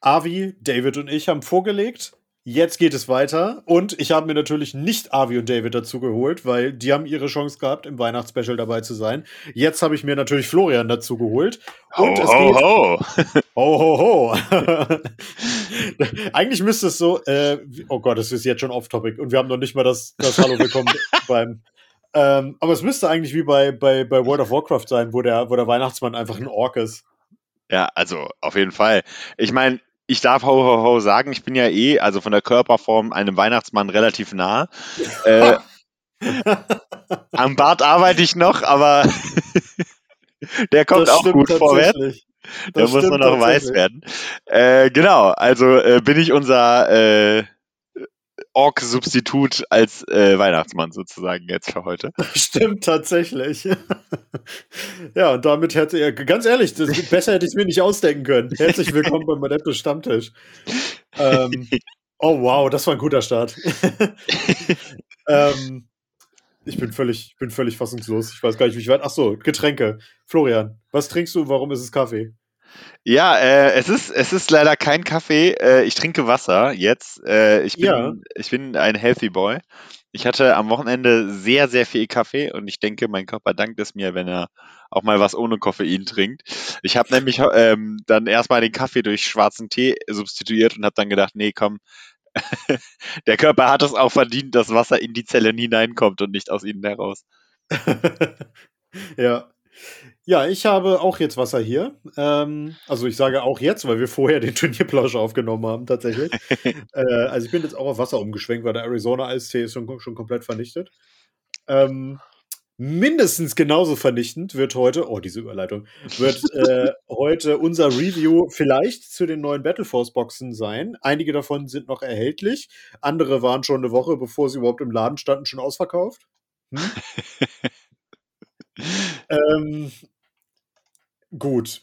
Avi, David und ich haben vorgelegt. Jetzt geht es weiter. Und ich habe mir natürlich nicht Avi und David dazu geholt, weil die haben ihre Chance gehabt, im Weihnachtsspecial dabei zu sein. Jetzt habe ich mir natürlich Florian dazu geholt. Und ho, es ho, geht. ho. Ho, ho, ho. Eigentlich müsste es so, äh, oh Gott, es ist jetzt schon off-topic und wir haben noch nicht mal das, das Hallo willkommen beim. Ähm, aber es müsste eigentlich wie bei, bei, bei World of Warcraft sein, wo der, wo der Weihnachtsmann einfach ein Ork ist. Ja, also auf jeden Fall. Ich meine, ich darf ho, ho, ho sagen, ich bin ja eh, also von der Körperform einem Weihnachtsmann relativ nah. Äh, am Bart arbeite ich noch, aber der kommt Das auch gut vorwärts. Da muss man noch weiß werden. Äh, genau, also äh, bin ich unser äh, Ork-Substitut als äh, Weihnachtsmann sozusagen jetzt für heute. Stimmt tatsächlich. ja, und damit hätte er, ganz ehrlich, das, besser hätte ich es mir nicht ausdenken können. Herzlich willkommen beim Adeptus Stammtisch. Ähm, oh wow, das war ein guter Start. ähm, ich bin völlig, ich bin völlig fassungslos. Ich weiß gar nicht, wie ich weit. Ach so, Getränke. Florian, was trinkst du? Warum ist es Kaffee? Ja, äh, es ist es ist leider kein Kaffee. Äh, ich trinke Wasser jetzt. Äh, ich bin Ja. ich bin ein Healthy Boy. Ich hatte am Wochenende sehr sehr viel Kaffee und ich denke, mein Körper dankt es mir, wenn er auch mal was ohne Koffein trinkt. Ich habe nämlich ähm, dann erstmal den Kaffee durch schwarzen Tee substituiert und habe dann gedacht, nee, komm, der Körper hat es auch verdient, dass Wasser in die Zellen hineinkommt und nicht aus ihnen heraus. ja. Ja, ich habe auch jetzt Wasser hier. Ähm, also ich sage auch jetzt, weil wir vorher den Turnierplausch aufgenommen haben, tatsächlich. äh, also ich bin jetzt auch auf Wasser umgeschwenkt, weil der Arizona Eistee ist schon, schon komplett vernichtet. Ähm, mindestens genauso vernichtend wird heute, oh, diese Überleitung, wird äh, heute unser Review vielleicht zu den neuen Battle Force Boxen sein. Einige davon sind noch erhältlich, andere waren schon eine Woche, bevor sie überhaupt im Laden standen, schon ausverkauft. Hm? Ähm, gut.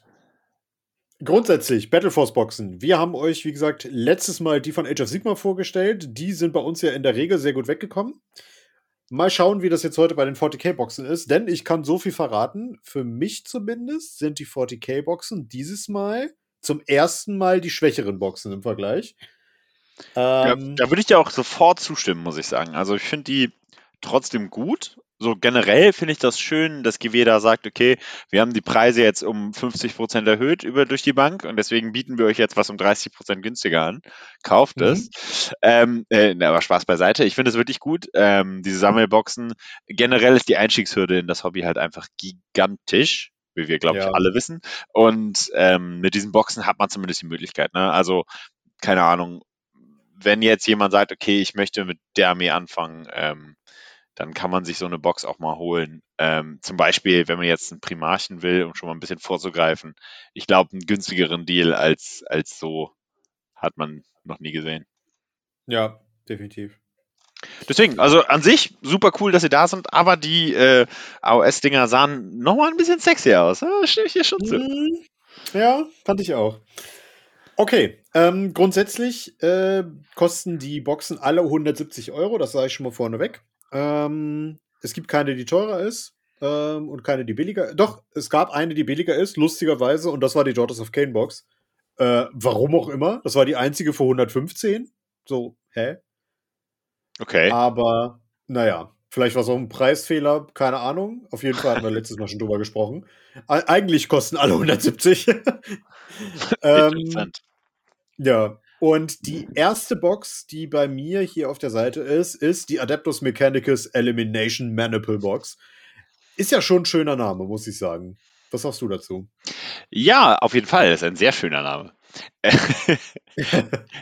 Grundsätzlich, Battle Force Boxen. Wir haben euch, wie gesagt, letztes Mal die von Age of Sigma vorgestellt. Die sind bei uns ja in der Regel sehr gut weggekommen. Mal schauen, wie das jetzt heute bei den 40k-Boxen ist, denn ich kann so viel verraten. Für mich zumindest sind die 40k-Boxen dieses Mal zum ersten Mal die schwächeren Boxen im Vergleich. Ja, Ähm, da würde ich dir auch sofort zustimmen, muss ich sagen. Also ich finde die trotzdem gut. So generell finde ich das schön, dass GW da sagt, okay, wir haben die Preise jetzt um 50% erhöht über durch die Bank und deswegen bieten wir euch jetzt was um 30% günstiger an. Kauft Mhm. es. Ähm, äh, na, aber Spaß beiseite. Ich finde es wirklich gut. Ähm, diese Sammelboxen, generell ist die Einstiegshürde in das Hobby halt einfach gigantisch, wie wir, glaube ich, Ja. alle wissen. Und ähm, mit diesen Boxen hat man zumindest die Möglichkeit. Ne? Also, keine Ahnung, wenn jetzt jemand sagt, okay, ich möchte mit der Armee anfangen, ähm, dann kann man sich so eine Box auch mal holen. Ähm, zum Beispiel, wenn man jetzt einen Primarchen will, um schon mal ein bisschen vorzugreifen. Ich glaube, einen günstigeren Deal als, als so hat man noch nie gesehen. ja, definitiv. Deswegen, also an sich super cool, dass sie da sind, aber die äh, AOS-Dinger sahen nochmal ein bisschen sexier aus. Ja, stimme ich dir schon zu. Mm, Ja, fand ich auch. Okay, ähm, grundsätzlich äh, kosten die Boxen alle 170 Euro, das sage ich schon mal vorneweg. Ähm, es gibt keine, die teurer ist ähm, und keine, die billiger. Doch, es gab eine, die billiger ist, lustigerweise, und das war die Daughters of Kane Box. Äh, warum auch immer, das war die einzige für 115. So, hä? Okay. Aber naja, vielleicht war es auch ein Preisfehler, keine Ahnung. Auf jeden Fall hatten wir letztes Mal schon drüber gesprochen. Eigentlich kosten alle 170. ähm, Interessant. ja, und die erste Box, die bei mir hier auf der Seite ist, ist die Adeptus Mechanicus Elimination Maniple Box. Ist ja schon ein schöner Name, muss ich sagen. Was sagst du dazu? Ja, auf jeden Fall. Das ist ein sehr schöner Name.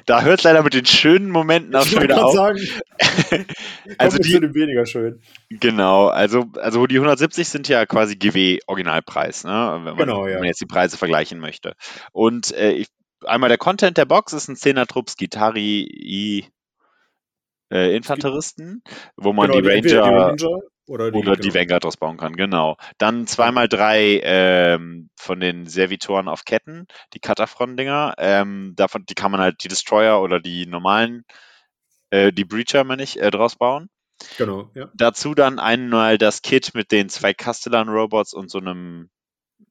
da hört es leider mit den schönen Momenten auch schon auf. sagen, Also die- dem weniger schön. Genau, also, also die 170 sind ja quasi GW-Originalpreis, ne? wenn, man, Genau, ja. wenn man jetzt die Preise vergleichen möchte. Und äh, ich, einmal der Content der Box ist ein 10er Trupp Skitari I, äh, Infanteristen, wo man Genau, die Ranger Ranger oder die, oder die genau. Vanguard draus bauen kann, genau. Dann zweimal drei ähm, von den Servitoren auf Ketten, die Katafron-Dinger. Ähm, davon, die kann man halt die Destroyer oder die normalen, äh, die Breacher, meine ich, äh, draus bauen. Genau, ja. Dazu dann einmal das Kit mit den zwei Castellan-Robots und so einem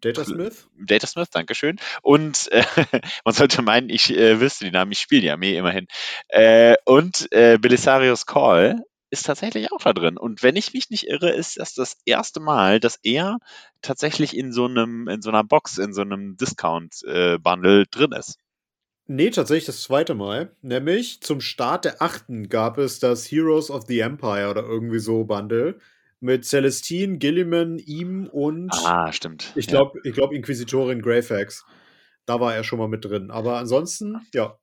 Data Smith. Data Smith, Dankeschön. Und äh, man sollte meinen, ich äh, wüsste die Namen, ich spiele die Armee immerhin. Äh, und äh, Belisarius Call ist tatsächlich auch da drin. Und wenn ich mich nicht irre, ist das das erste Mal, dass er tatsächlich in so einem, in so einer Box, in so einem Discount-Bundle äh, drin ist. Nee, tatsächlich das zweite Mal. Nämlich zum Start der achten gab es das Heroes of the Empire oder irgendwie so Bundle mit Celestine, Gilliman, ihm und Ah, stimmt. ich Ja. glaube, ich glaube Inquisitorin Greyfax. Da war er schon mal mit drin. Aber ansonsten, ja.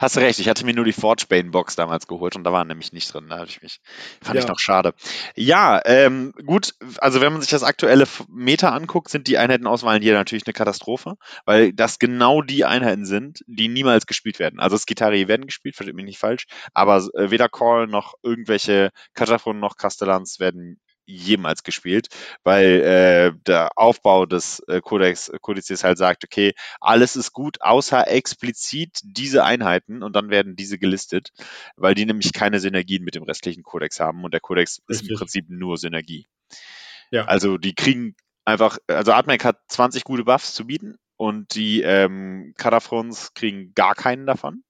Hast du recht, ich hatte mir nur die Forgebane Box damals geholt und da war nämlich nicht drin. Da hatte ich mich, fand ich Ja. noch schade. Ja, ähm, gut, also wenn man sich das aktuelle Meta anguckt, sind die Einheitenauswahlen hier natürlich eine Katastrophe, weil das genau die Einheiten sind, die niemals gespielt werden. Also Skitari werden gespielt, versteht mich nicht falsch, aber äh, weder Call noch irgendwelche Kataphonen noch Castellans werden jemals gespielt, weil äh, der Aufbau des äh, Codex Kodizes halt sagt, okay, alles ist gut, außer explizit diese Einheiten und dann werden diese gelistet, weil die nämlich keine Synergien mit dem restlichen Kodex haben und der Kodex ist im Richtig. Prinzip nur Synergie. Ja. Also die kriegen einfach, also Artmec hat 20 gute Buffs zu bieten und die ähm, Kataphrons kriegen gar keinen davon.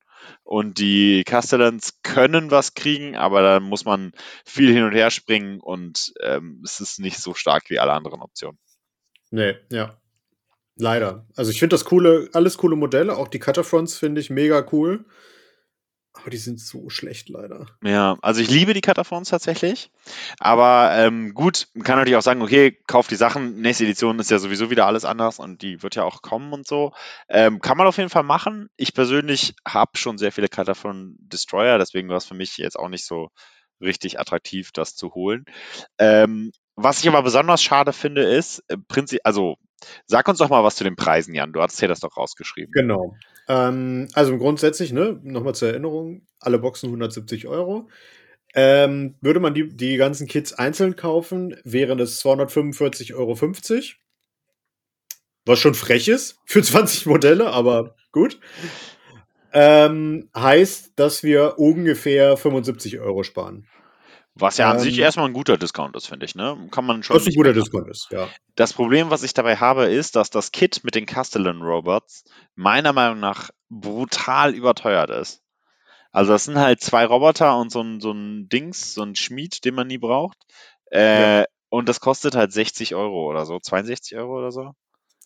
Und die Castellans können was kriegen, aber da muss man viel hin und her springen und ähm, es ist nicht so stark wie alle anderen Optionen. Nee, ja. Leider. Also ich finde das coole, alles coole Modelle. Auch die Cutterfronts finde ich mega cool. Aber die sind so schlecht leider. Ja, also ich liebe die Kataphrons tatsächlich. Aber ähm, gut, man kann natürlich auch sagen, okay, kauf die Sachen. Nächste Edition ist ja sowieso wieder alles anders und die wird ja auch kommen und so. Ähm, kann man auf jeden Fall machen. Ich persönlich habe schon sehr viele Kataphron Destroyer, deswegen war es für mich jetzt auch nicht so richtig attraktiv, das zu holen. Ähm, was ich aber besonders schade finde, ist, äh, Prinzip, also sag uns doch mal was zu den Preisen, Jan. Du hast hier das doch rausgeschrieben. Genau. Ähm, also grundsätzlich, ne, nochmal zur Erinnerung, alle Boxen 170 Euro. Ähm, würde man die, die ganzen Kits einzeln kaufen, wären es 245,50 Euro. Was schon frech ist für 20 Modelle, aber gut. Ähm, heißt, dass wir ungefähr 75 Euro sparen. Was ja an sich Ähm, erstmal ein guter Discount ist, finde ich. Ne? Kann man schon. Was ein guter. Discount ist, ja. Das Problem, was ich dabei habe, ist, dass das Kit mit den Castellan Robots meiner Meinung nach brutal überteuert ist. Also das sind halt zwei Roboter und so ein, so ein Dings, so ein Schmied, den man nie braucht. Äh, Und das kostet halt 60 Euro oder so, 62 Euro oder so.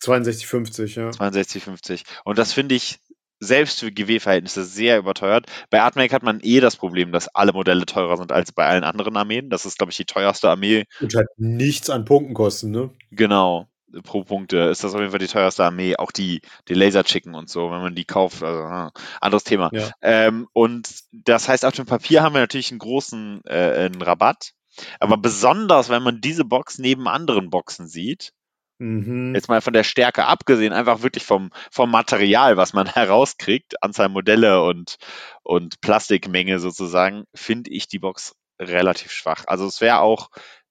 62,50, ja. 62,50. Und das finde ich selbst für GW-Verhältnisse sehr überteuert. Bei Artmake hat man eh das Problem, dass alle Modelle teurer sind als bei allen anderen Armeen. Das ist, glaube ich, die teuerste Armee Und halt nichts an Punkten kosten, ne? Genau, pro Punkte ist das auf jeden Fall die teuerste Armee. Auch die, die Laser Chicken und so, wenn man die kauft, also ah, anderes Thema. Ja. Ähm, und das heißt, auf dem Papier haben wir natürlich einen großen äh, einen Rabatt. Aber besonders, wenn man diese Box neben anderen Boxen sieht, Mhm. jetzt mal von der Stärke abgesehen, einfach wirklich vom, vom Material, was man herauskriegt, Anzahl Modelle und, und Plastikmenge sozusagen, finde ich die Box relativ schwach. Also es wäre auch,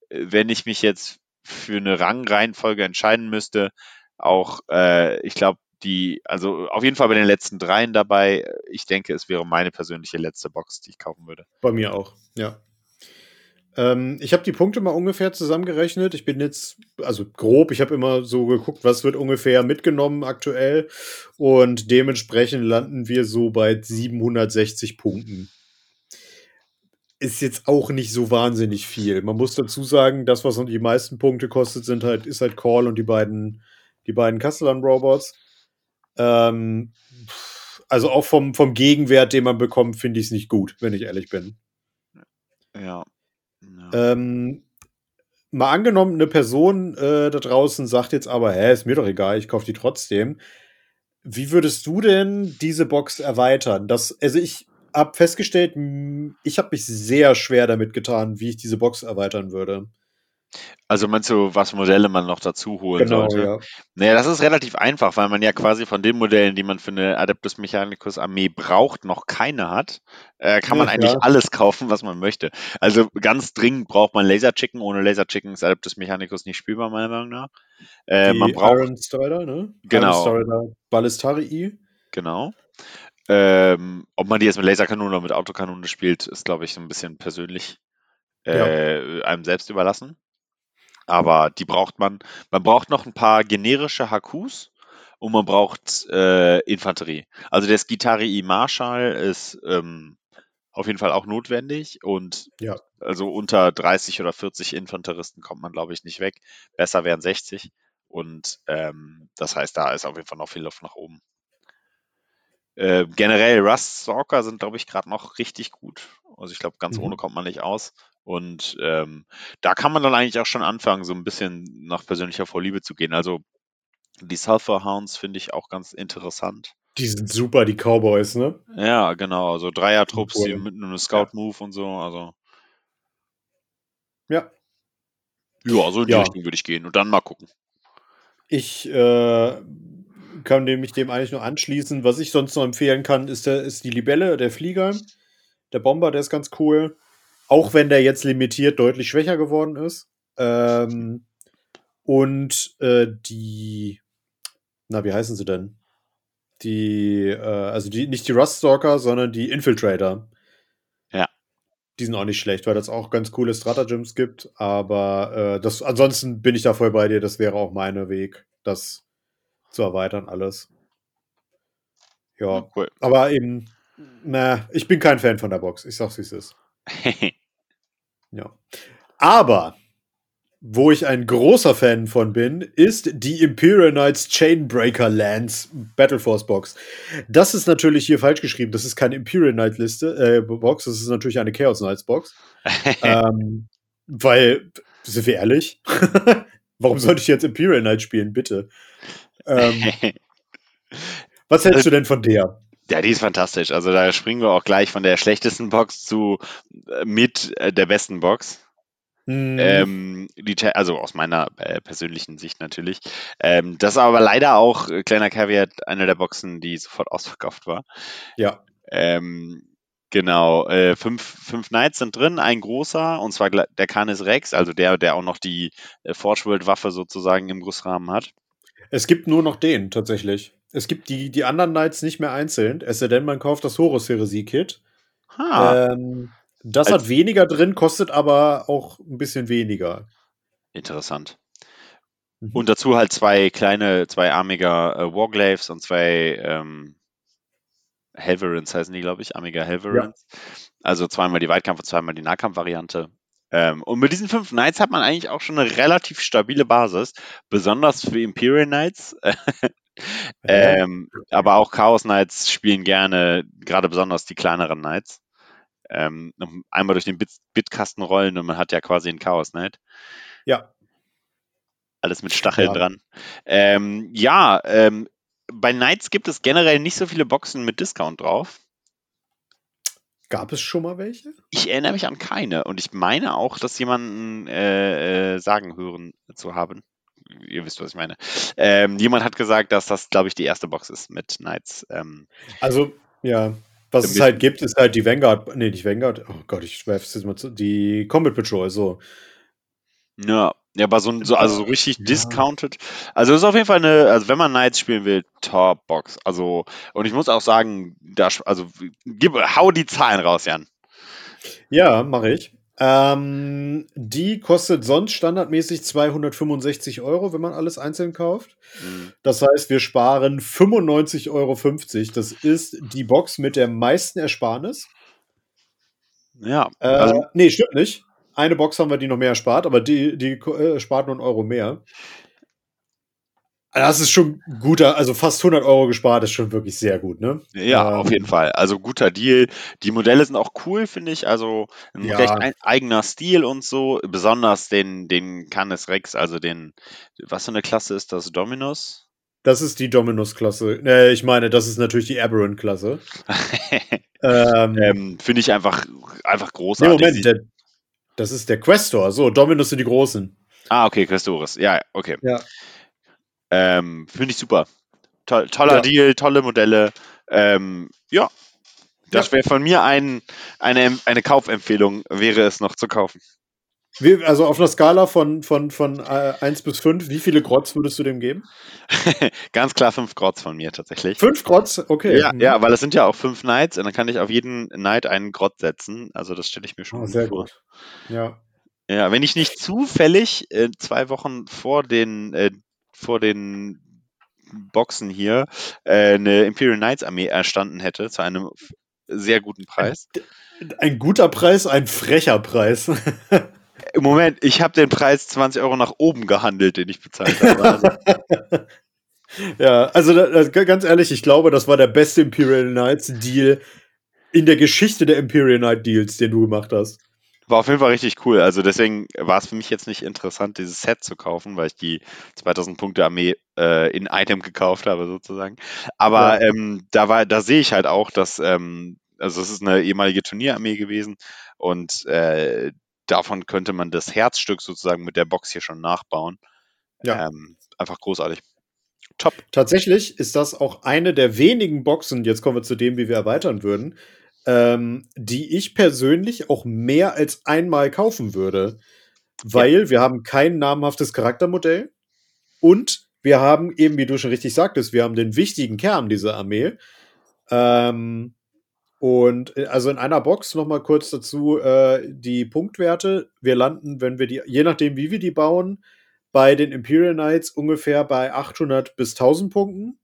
wenn ich mich jetzt für eine Rangreihenfolge entscheiden müsste, auch, äh, ich glaube, die, also auf jeden Fall bei den letzten dreien dabei. Ich denke, es wäre meine persönliche letzte Box, die ich kaufen würde. Bei mir auch, ja. Ähm, ich habe die Punkte mal ungefähr zusammengerechnet. Ich bin jetzt, also grob, ich habe immer so geguckt, was wird ungefähr mitgenommen aktuell. Und dementsprechend landen wir so bei 760 Punkten. Ist jetzt auch nicht so wahnsinnig viel. Man muss dazu sagen, das, was die meisten Punkte kostet, sind halt, ist halt Call und die beiden, die beiden Castellan-Robots. Ähm, also auch vom, vom Gegenwert, den man bekommt, finde ich es nicht gut, wenn ich ehrlich bin. Ja. Ähm, mal angenommen, eine Person äh, da draußen sagt jetzt aber, hä, ist mir doch egal, ich kaufe die trotzdem. Wie würdest du denn diese Box erweitern? Das, also ich habe festgestellt, ich habe mich sehr schwer damit getan, wie ich diese Box erweitern würde. Also meinst du, was Modelle man noch dazu holen Genau, sollte? ja. Naja, das ist relativ einfach, weil man ja quasi von den Modellen, die man für eine Adeptus Mechanicus Armee braucht, noch keine hat. Äh, kann man Ja, eigentlich ja. alles kaufen, was man möchte. Also ganz dringend braucht man Laser Chicken. Ohne Laser Chicken ist Adeptus Mechanicus nicht spielbar, meiner Meinung nach. Äh, Die man braucht, Iron Strider, ne? Genau. Iron Strider Ballistari. genau. Ähm, ob man die jetzt mit Laserkanone oder mit Autokanone spielt, ist, glaube ich, so ein bisschen persönlich äh, einem selbst überlassen. Aber die braucht man. Man braucht noch ein paar generische HQs und man braucht äh, Infanterie. Also der Skitari I Marshall ist ähm, auf jeden Fall auch notwendig und Ja. also unter 30 oder 40 Infanteristen kommt man, glaube ich, nicht weg. Besser wären 60 und ähm, das heißt, da ist auf jeden Fall noch viel Luft nach oben. Äh, generell Rust Stalker sind, glaube ich, gerade noch richtig gut. Also ich glaube, ganz Mhm. ohne kommt man nicht aus. Und ähm, da kann man dann eigentlich auch schon anfangen, so ein bisschen nach persönlicher Vorliebe zu gehen. Also die Sulfur Hounds finde ich auch ganz interessant. Die sind super, die Cowboys, ne? Ja, genau. Also Dreier-Trupps, die Cool. mit einem Scout-Move und so. Also Ja. ja, so in die Ja. Richtung würde ich gehen und dann mal gucken. Ich äh, kann mich dem eigentlich nur anschließen. Was ich sonst noch empfehlen kann, ist, der, ist die Libelle, der Flieger. Der Bomber, der ist ganz cool. Auch wenn der jetzt limitiert deutlich schwächer geworden ist. Ähm, und äh, die, na, wie heißen sie denn? Die, äh, also die, nicht die Ruststalker, sondern die Infiltrator. Ja. Die sind auch nicht schlecht, weil das auch ganz coole Stratagems gibt. Aber äh, das, ansonsten bin ich da voll bei dir. Das wäre auch mein Weg, das zu erweitern, alles. Ja. Ja, cool. Aber eben, na, ich bin kein Fan von der Box. Ich sag's, wie es ist. Ja. Aber, wo ich ein großer Fan von bin, ist die Imperial Knights Chainbreaker Lance Battle Force Box. Das ist natürlich hier falsch geschrieben. Das ist keine Imperial Knight Liste, äh, Box. Das ist natürlich eine Chaos Knights Box. ähm, weil, sind wir ehrlich? Warum sollte ich jetzt Imperial Knight spielen? Bitte. Ähm, was hältst du denn von der? Ja, die ist fantastisch. Also da springen wir auch gleich von der schlechtesten Box zu äh, mit äh, der besten Box. Hm, Ähm, die, also aus meiner äh, persönlichen Sicht natürlich. Ähm, das ist aber leider auch, äh, kleiner Caveat, eine der Boxen, die sofort ausverkauft war. ja. Ähm, genau, äh, fünf, fünf Knights sind drin, ein großer, und zwar der Canis Rex, also der, der auch noch die äh, Forge World Waffe sozusagen im Gussrahmen hat. Es gibt nur noch den tatsächlich. Es gibt die, die anderen Knights nicht mehr einzeln, es sei denn, man kauft das Horus Heresie Kit. Ha, Ähm, das Als- hat weniger drin, kostet aber auch ein bisschen weniger. interessant. Mhm. Und dazu halt zwei kleine, zweiarmiger äh, Warglaves und zwei ähm, Helverins heißen die, glaube ich, armiger Helverins. Also zweimal die Weitkampf- und zweimal die Nahkampf-Variante. Ähm, und mit diesen fünf Knights hat man eigentlich auch schon eine relativ stabile Basis, besonders für Imperial Knights. ähm, aber auch Chaos Knights spielen gerne, gerade besonders die kleineren Knights. Ähm, einmal durch den Bit Bitkasten rollen und man hat ja quasi einen Chaos Knight. ja. Alles mit Stacheln Ja. dran. Ähm, ja, ähm, bei Knights gibt es generell nicht so viele Boxen mit Discount drauf. Gab es schon mal welche? Ich erinnere mich an keine und ich meine auch, das jemanden äh, äh, sagen hören zu haben. Ihr wisst, was ich meine. Ähm, jemand hat gesagt, dass das, glaube ich, die erste Box ist mit Knights. Ähm, Also, ja. Was es halt gibt, ist halt die Vanguard. Nee, nicht Vanguard. Oh Gott, ich schweife jetzt mal zu. Die Combat Patrol, so. ja, ja, aber so, so, also so richtig Ja. discounted. Also ist auf jeden Fall eine, also wenn man Knights spielen will, Top Box. Also, und ich muss auch sagen, da, also gib, hau die Zahlen raus, Jan. Ja, mache ich. Ähm, die kostet sonst standardmäßig 265 Euro, wenn man alles einzeln kauft. Mhm. Das heißt, wir sparen 95,50 Euro. Das ist die Box mit der meisten Ersparnis. Ja, Äh, also nee, stimmt nicht. Eine Box haben wir, die noch mehr erspart, aber die, die äh, spart nur einen Euro mehr. Das ist schon guter, also fast 100 Euro gespart, ist schon wirklich sehr gut, ne? Ja, Ähm, auf jeden Fall. Also guter Deal. Die Modelle sind auch cool, finde ich. Also ein Ja. recht ein, eigener Stil und so. Besonders den, den Canis Rex, also den, was für eine Klasse ist das? Dominus? Das ist die Dominus-Klasse. Äh, ich meine, das ist natürlich die Aberrant-Klasse. Ähm, ähm, finde ich einfach, einfach nee, großartig. Moment, Sie- der, das ist der Questor. So, Dominus sind die Großen. ah, okay, Questoris. Ja, okay. Ja. Ähm, finde ich super. Toll, toller Ja. Deal, tolle Modelle. Ähm, ja. Das wäre von mir ein, eine, eine Kaufempfehlung, wäre es noch zu kaufen. Wie, also auf einer Skala von, von, von äh, 1 bis 5, wie viele Grotz würdest du dem geben? Ganz klar fünf Grotz von mir tatsächlich. 5 Grotz? Okay. Ja, Mhm. ja, weil es sind ja auch fünf Knights und dann kann ich auf jeden Knight einen Grott setzen. Also das stelle ich mir schon Oh, sehr vor. gut. Ja. Ja, wenn ich nicht zufällig äh, zwei Wochen vor den, äh, vor den Boxen hier äh, eine Imperial Knights Armee erstanden hätte zu einem sehr guten Preis. Ein guter Preis, ein frecher Preis. Im Moment, ich habe den Preis 20 Euro nach oben gehandelt, den ich bezahlt habe. Also. ja, also ganz ehrlich, ich glaube, das war der beste Imperial Knights Deal in der Geschichte der Imperial Knight Deals, den du gemacht hast. War auf jeden Fall richtig cool. Also deswegen war es für mich jetzt nicht interessant, dieses Set zu kaufen, weil ich die 2000 Punkte Armee äh, in Item gekauft habe sozusagen. Aber ja. ähm, da war, da sehe ich halt auch, dass ähm, also es ist eine ehemalige Turnierarmee gewesen und äh, davon könnte man das Herzstück sozusagen mit der Box hier schon nachbauen. Ja. Ähm, einfach großartig. Top. Tatsächlich ist das auch eine der wenigen Boxen, jetzt kommen wir zu dem, wie wir erweitern würden, ähm, die ich persönlich auch mehr als einmal kaufen würde. Weil ja. wir haben kein namhaftes Charaktermodell und wir haben eben, wie du schon richtig sagtest, wir haben den wichtigen Kern dieser Armee. Ähm, und äh, also in einer Box nochmal kurz dazu äh, die Punktwerte. Wir landen, wenn wir die, je nachdem wie wir die bauen, bei den Imperial Knights ungefähr bei 800 bis 1000 Punkten.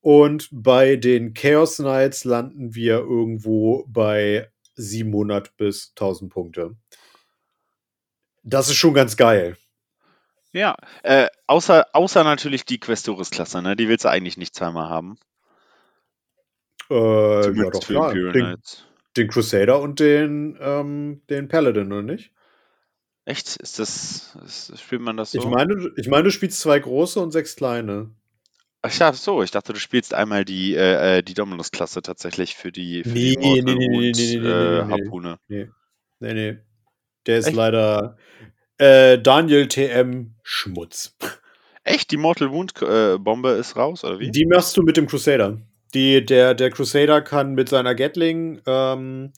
Und bei den Chaos Knights landen wir irgendwo bei 700 bis 1000 Punkte. Das ist schon ganz geil. Ja, äh, außer, außer natürlich die Questoris-Klasse, ne? Die willst du eigentlich nicht zweimal haben. Äh, ja, doch klar. Den, den, Crusader und den, ähm, den Paladin, oder nicht? Echt? Ist das, ist, spielt man das so? Ich meine, ich meine, du spielst zwei große und sechs kleine. Ach ja, so. Ich dachte, du spielst einmal die, äh, äh die Dominus-Klasse tatsächlich für die, für nee, die nee, nee, nee, nee, nee, äh, nee, Harpune. Nee, nee, nee. Der ist Echt? leider äh, Daniel TM Schmutz. Echt? Die Mortal Wound äh, Bombe ist raus, oder wie? Die machst du mit dem Crusader. Die, der, der Crusader kann mit seiner Gatling ähm,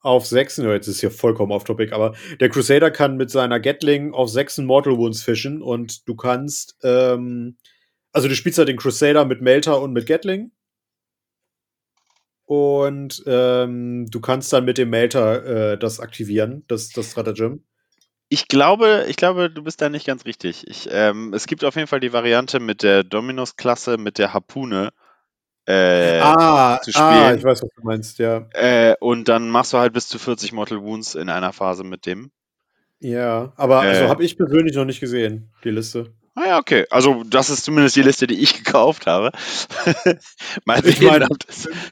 auf sechsen, jetzt ist hier vollkommen off-topic, aber der Crusader kann mit seiner Gatling auf sechsen Mortal Wounds fischen und du kannst ähm, also du spielst halt den Crusader mit Melter und mit Gatling. Und ähm, du kannst dann mit dem Melter äh, das aktivieren, das, das Stratagem. Ich glaube, ich glaube, du bist da nicht ganz richtig. Ich, ähm, es gibt auf jeden Fall die Variante mit der Dominus-Klasse, mit der Harpune. Äh, ah, zu ah, spielen. Ah, ich weiß, was du meinst, ja. Äh, und dann machst du halt bis zu 40 Mortal Wounds in einer Phase mit dem. Ja, aber also äh, also habe ich persönlich noch nicht gesehen, die Liste. Ah ja, okay. Also das ist zumindest die Liste, die ich gekauft habe. mal ich meine,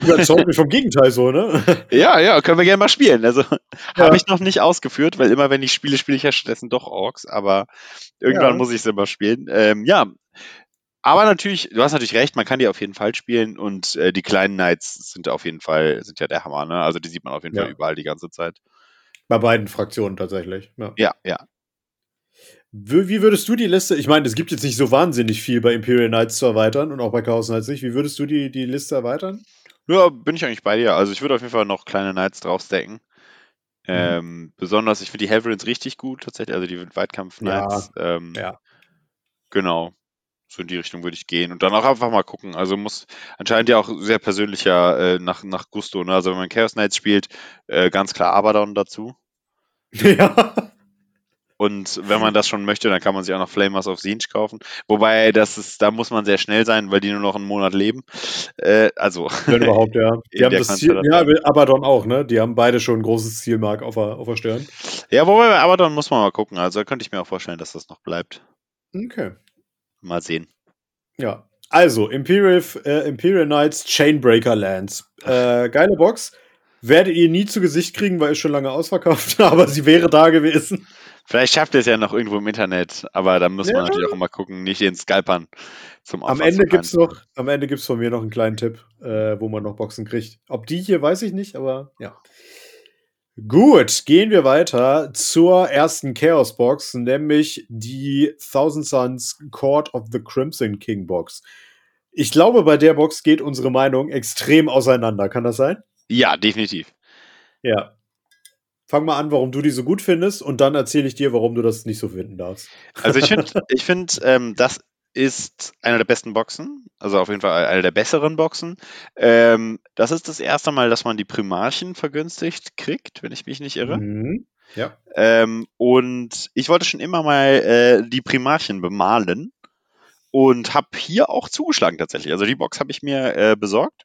überzeugt mich vom Gegenteil so, ne? ja, ja, können wir gerne mal spielen. Also ja. habe ich noch nicht ausgeführt, weil immer wenn ich spiele, spiele ich ja stattdessen doch Orks, aber irgendwann ja. muss ich es immer spielen. Ähm, ja, aber natürlich, du hast natürlich recht, man kann die auf jeden Fall spielen und äh, die kleinen Knights sind auf jeden Fall, sind ja der Hammer, ne? Also die sieht man auf jeden ja. Fall überall die ganze Zeit. Bei beiden Fraktionen tatsächlich. Ja, ja. ja. Wie würdest du die Liste, ich meine, es gibt jetzt nicht so wahnsinnig viel bei Imperial Knights zu erweitern und auch bei Chaos Knights nicht. Wie würdest du die, die Liste erweitern? Ja, bin ich eigentlich bei dir. Also ich würde auf jeden Fall noch kleine Knights draufstecken. Mhm. Ähm, besonders, ich finde die Helverins richtig gut, tatsächlich, also die Weitkampf-Knights. Ja, ähm, ja. Genau. So in die Richtung würde ich gehen. Und dann auch einfach mal gucken. Also muss anscheinend ja auch sehr persönlicher äh, nach, nach Gusto. Ne? Also wenn man Chaos Knights spielt, äh, ganz klar Abaddon dazu. Ja. Und wenn man das schon möchte, dann kann man sich auch noch Flamers of Siege kaufen. Wobei, das ist, da muss man sehr schnell sein, weil die nur noch einen Monat leben. Äh, also. Wenn überhaupt, ja. Die haben das Ziel, ja, Abaddon auch, ne? Die haben beide schon ein großes Zielmark auf der, auf der Stirn. Ja, wobei bei Abaddon muss man mal gucken. Also da könnte ich mir auch vorstellen, dass das noch bleibt. Okay. Mal sehen. Ja. Also, Imperial, äh, Imperial Knights Chainbreaker Lands. Äh, geile Box. Werdet ihr nie zu Gesicht kriegen, weil ist schon lange ausverkauft, aber sie wäre da gewesen. Vielleicht schafft er es ja noch irgendwo im Internet, aber da muss ja. man natürlich auch immer gucken, nicht in Scalpern zum Am Ende gibt es noch, am Ende gibt es von mir noch einen kleinen Tipp, äh, wo man noch Boxen kriegt. Ob die hier, weiß ich nicht, aber ja. Gut, gehen wir weiter zur ersten Chaos Box, nämlich die Thousand Suns Court of the Crimson King Box. Ich glaube, bei der Box geht unsere Meinung extrem auseinander. Kann das sein? Ja, definitiv. Ja, fang mal an, warum du die so gut findest und dann erzähle ich dir, warum du das nicht so finden darfst. Also ich finde, ich find, ähm, das ist eine der besten Boxen, also auf jeden Fall eine der besseren Boxen. Ähm, das ist das erste Mal, dass man die Primarchen vergünstigt kriegt, wenn ich mich nicht irre. Mhm. Ja. Ähm, und ich wollte schon immer mal äh, die Primarchen bemalen und habe hier auch zugeschlagen tatsächlich. Also die Box habe ich mir äh, besorgt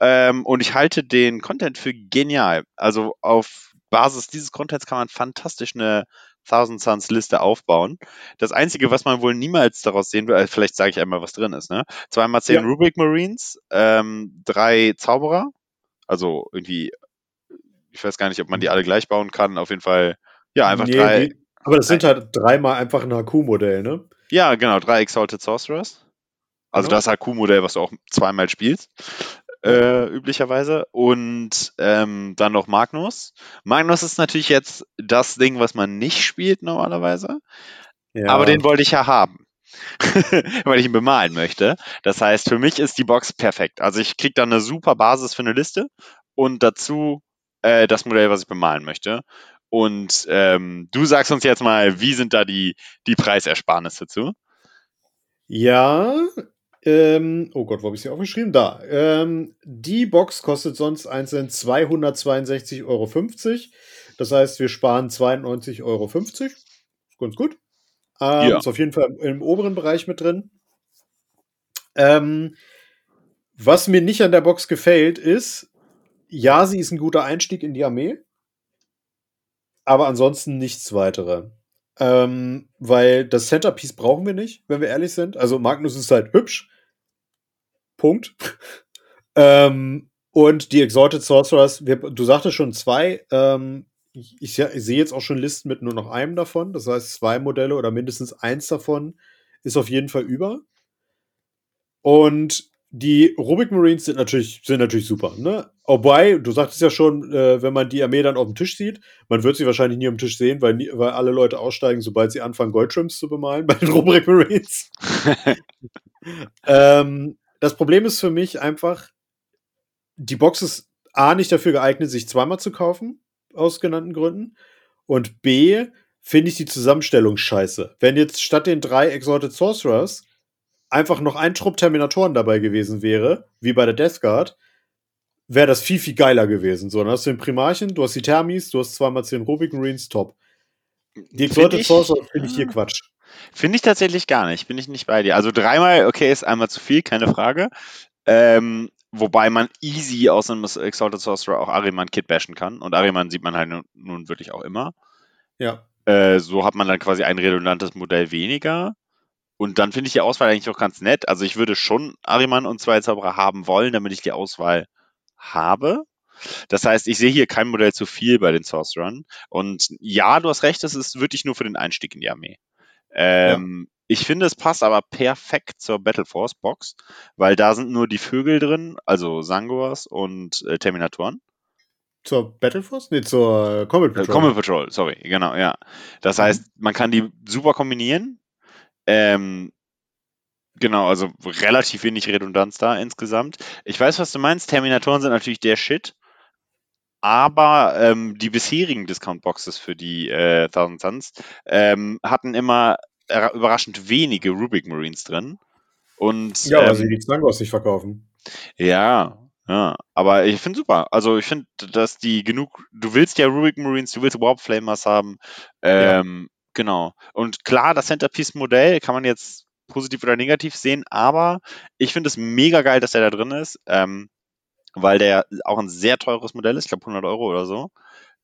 ähm, und ich halte den Content für genial. Also auf Basis dieses Contents kann man fantastisch eine Thousand Suns Liste aufbauen. Das Einzige, was man wohl niemals daraus sehen will, äh, vielleicht sage ich einmal, was drin ist, ne? Zweimal zehn ja. Rubik Marines, ähm, drei Zauberer, also irgendwie, ich weiß gar nicht, ob man die alle gleich bauen kann, auf jeden Fall, ja, einfach nee, drei. Die, aber das sind halt dreimal einfach ein HQ-Modell, ne? Ja, genau, drei Exalted Sorcerers. Also genau. das HQ-Modell, was du auch zweimal spielst äh, üblicherweise. Und ähm, dann noch Magnus. Magnus ist natürlich jetzt das Ding, was man nicht spielt normalerweise. Ja. Aber den wollte ich ja haben. weil ich ihn bemalen möchte. Das heißt, für mich ist die Box perfekt. Also ich kriege dann eine super Basis für eine Liste und dazu äh, das Modell, was ich bemalen möchte. Und ähm, du sagst uns jetzt mal, wie sind da die, die Preisersparnisse zu? Ja, ähm, oh Gott, wo habe ich sie aufgeschrieben? Da. Ähm, die Box kostet sonst einzeln 262,50 Euro. Das heißt, wir sparen 92,50 Euro. Ganz gut. Ähm, ja. Ist auf jeden Fall im oberen Bereich mit drin. Ähm, was mir nicht an der Box gefällt, ist, ja, sie ist ein guter Einstieg in die Armee, aber ansonsten nichts weitere. Ähm, weil das Centerpiece brauchen wir nicht, wenn wir ehrlich sind. Also Magnus ist halt hübsch. Punkt. ähm, und die Exalted Sorcerers, wir, du sagtest schon zwei. Ähm, ich, ich, ich sehe jetzt auch schon Listen mit nur noch einem davon. Das heißt, zwei Modelle oder mindestens eins davon ist auf jeden Fall über. Und die Rubik Marines sind natürlich, sind natürlich super. Ne? Wobei, du sagtest ja schon, äh, wenn man die Armee dann auf dem Tisch sieht, man wird sie wahrscheinlich nie am Tisch sehen, weil, nie, weil alle Leute aussteigen, sobald sie anfangen, Goldtrims zu bemalen bei den Rubik Marines. ähm, das Problem ist für mich einfach, die Box ist A nicht dafür geeignet, sich zweimal zu kaufen, aus genannten Gründen. Und B, finde ich die Zusammenstellung scheiße. Wenn jetzt statt den drei Exalted Sorcerers einfach noch ein Trupp Terminatoren dabei gewesen wäre, wie bei der Death Guard, wäre das viel, viel geiler gewesen. So, dann hast du den Primarchen, du hast die Thermis, du hast zweimal zehn Rubik Marines, top. Die Exalted Sorcerer finde ich hier Quatsch. Finde ich tatsächlich gar nicht. Bin ich nicht bei dir. Also dreimal, okay, ist einmal zu viel, keine Frage. Ähm, wobei man easy aus einem Exalted Sorcerer auch Ariman Kit bashen kann. Und Ariman sieht man halt nun wirklich auch immer. Ja. Äh, so hat man dann quasi ein redundantes Modell weniger. Und dann finde ich die Auswahl eigentlich auch ganz nett. Also ich würde schon Ariman und zwei Zauberer haben wollen, damit ich die Auswahl habe. Das heißt, ich sehe hier kein Modell zu viel bei den Sorcerern. Und ja, du hast recht, es ist wirklich nur für den Einstieg in die Armee. Ähm, ja. Ich finde, es passt aber perfekt zur Battle Force Box, weil da sind nur die Vögel drin, also Sangors und äh, Terminatoren. Zur Battle Force? Nee, zur Comet Patrol. Äh, Comet Patrol, sorry, genau, ja. Das mhm. heißt, man kann die super kombinieren. Ähm, genau, also relativ wenig Redundanz da insgesamt. Ich weiß, was du meinst. Terminatoren sind natürlich der Shit. Aber ähm, die bisherigen Discount-Boxes für die äh, Thousand Suns ähm, hatten immer überraschend wenige Rubik Marines drin. Und, ja, weil ähm, sie die Zwangos nicht verkaufen. Ja, ja, aber ich finde super. Also ich finde, dass die genug, du willst ja Rubik Marines, du willst Warp Flamers haben. Ähm, ja. Genau. Und klar, das Centerpiece-Modell kann man jetzt positiv oder negativ sehen, aber ich finde es mega geil, dass er da drin ist. Ähm, weil der auch ein sehr teures Modell ist, ich glaube 100 Euro oder so.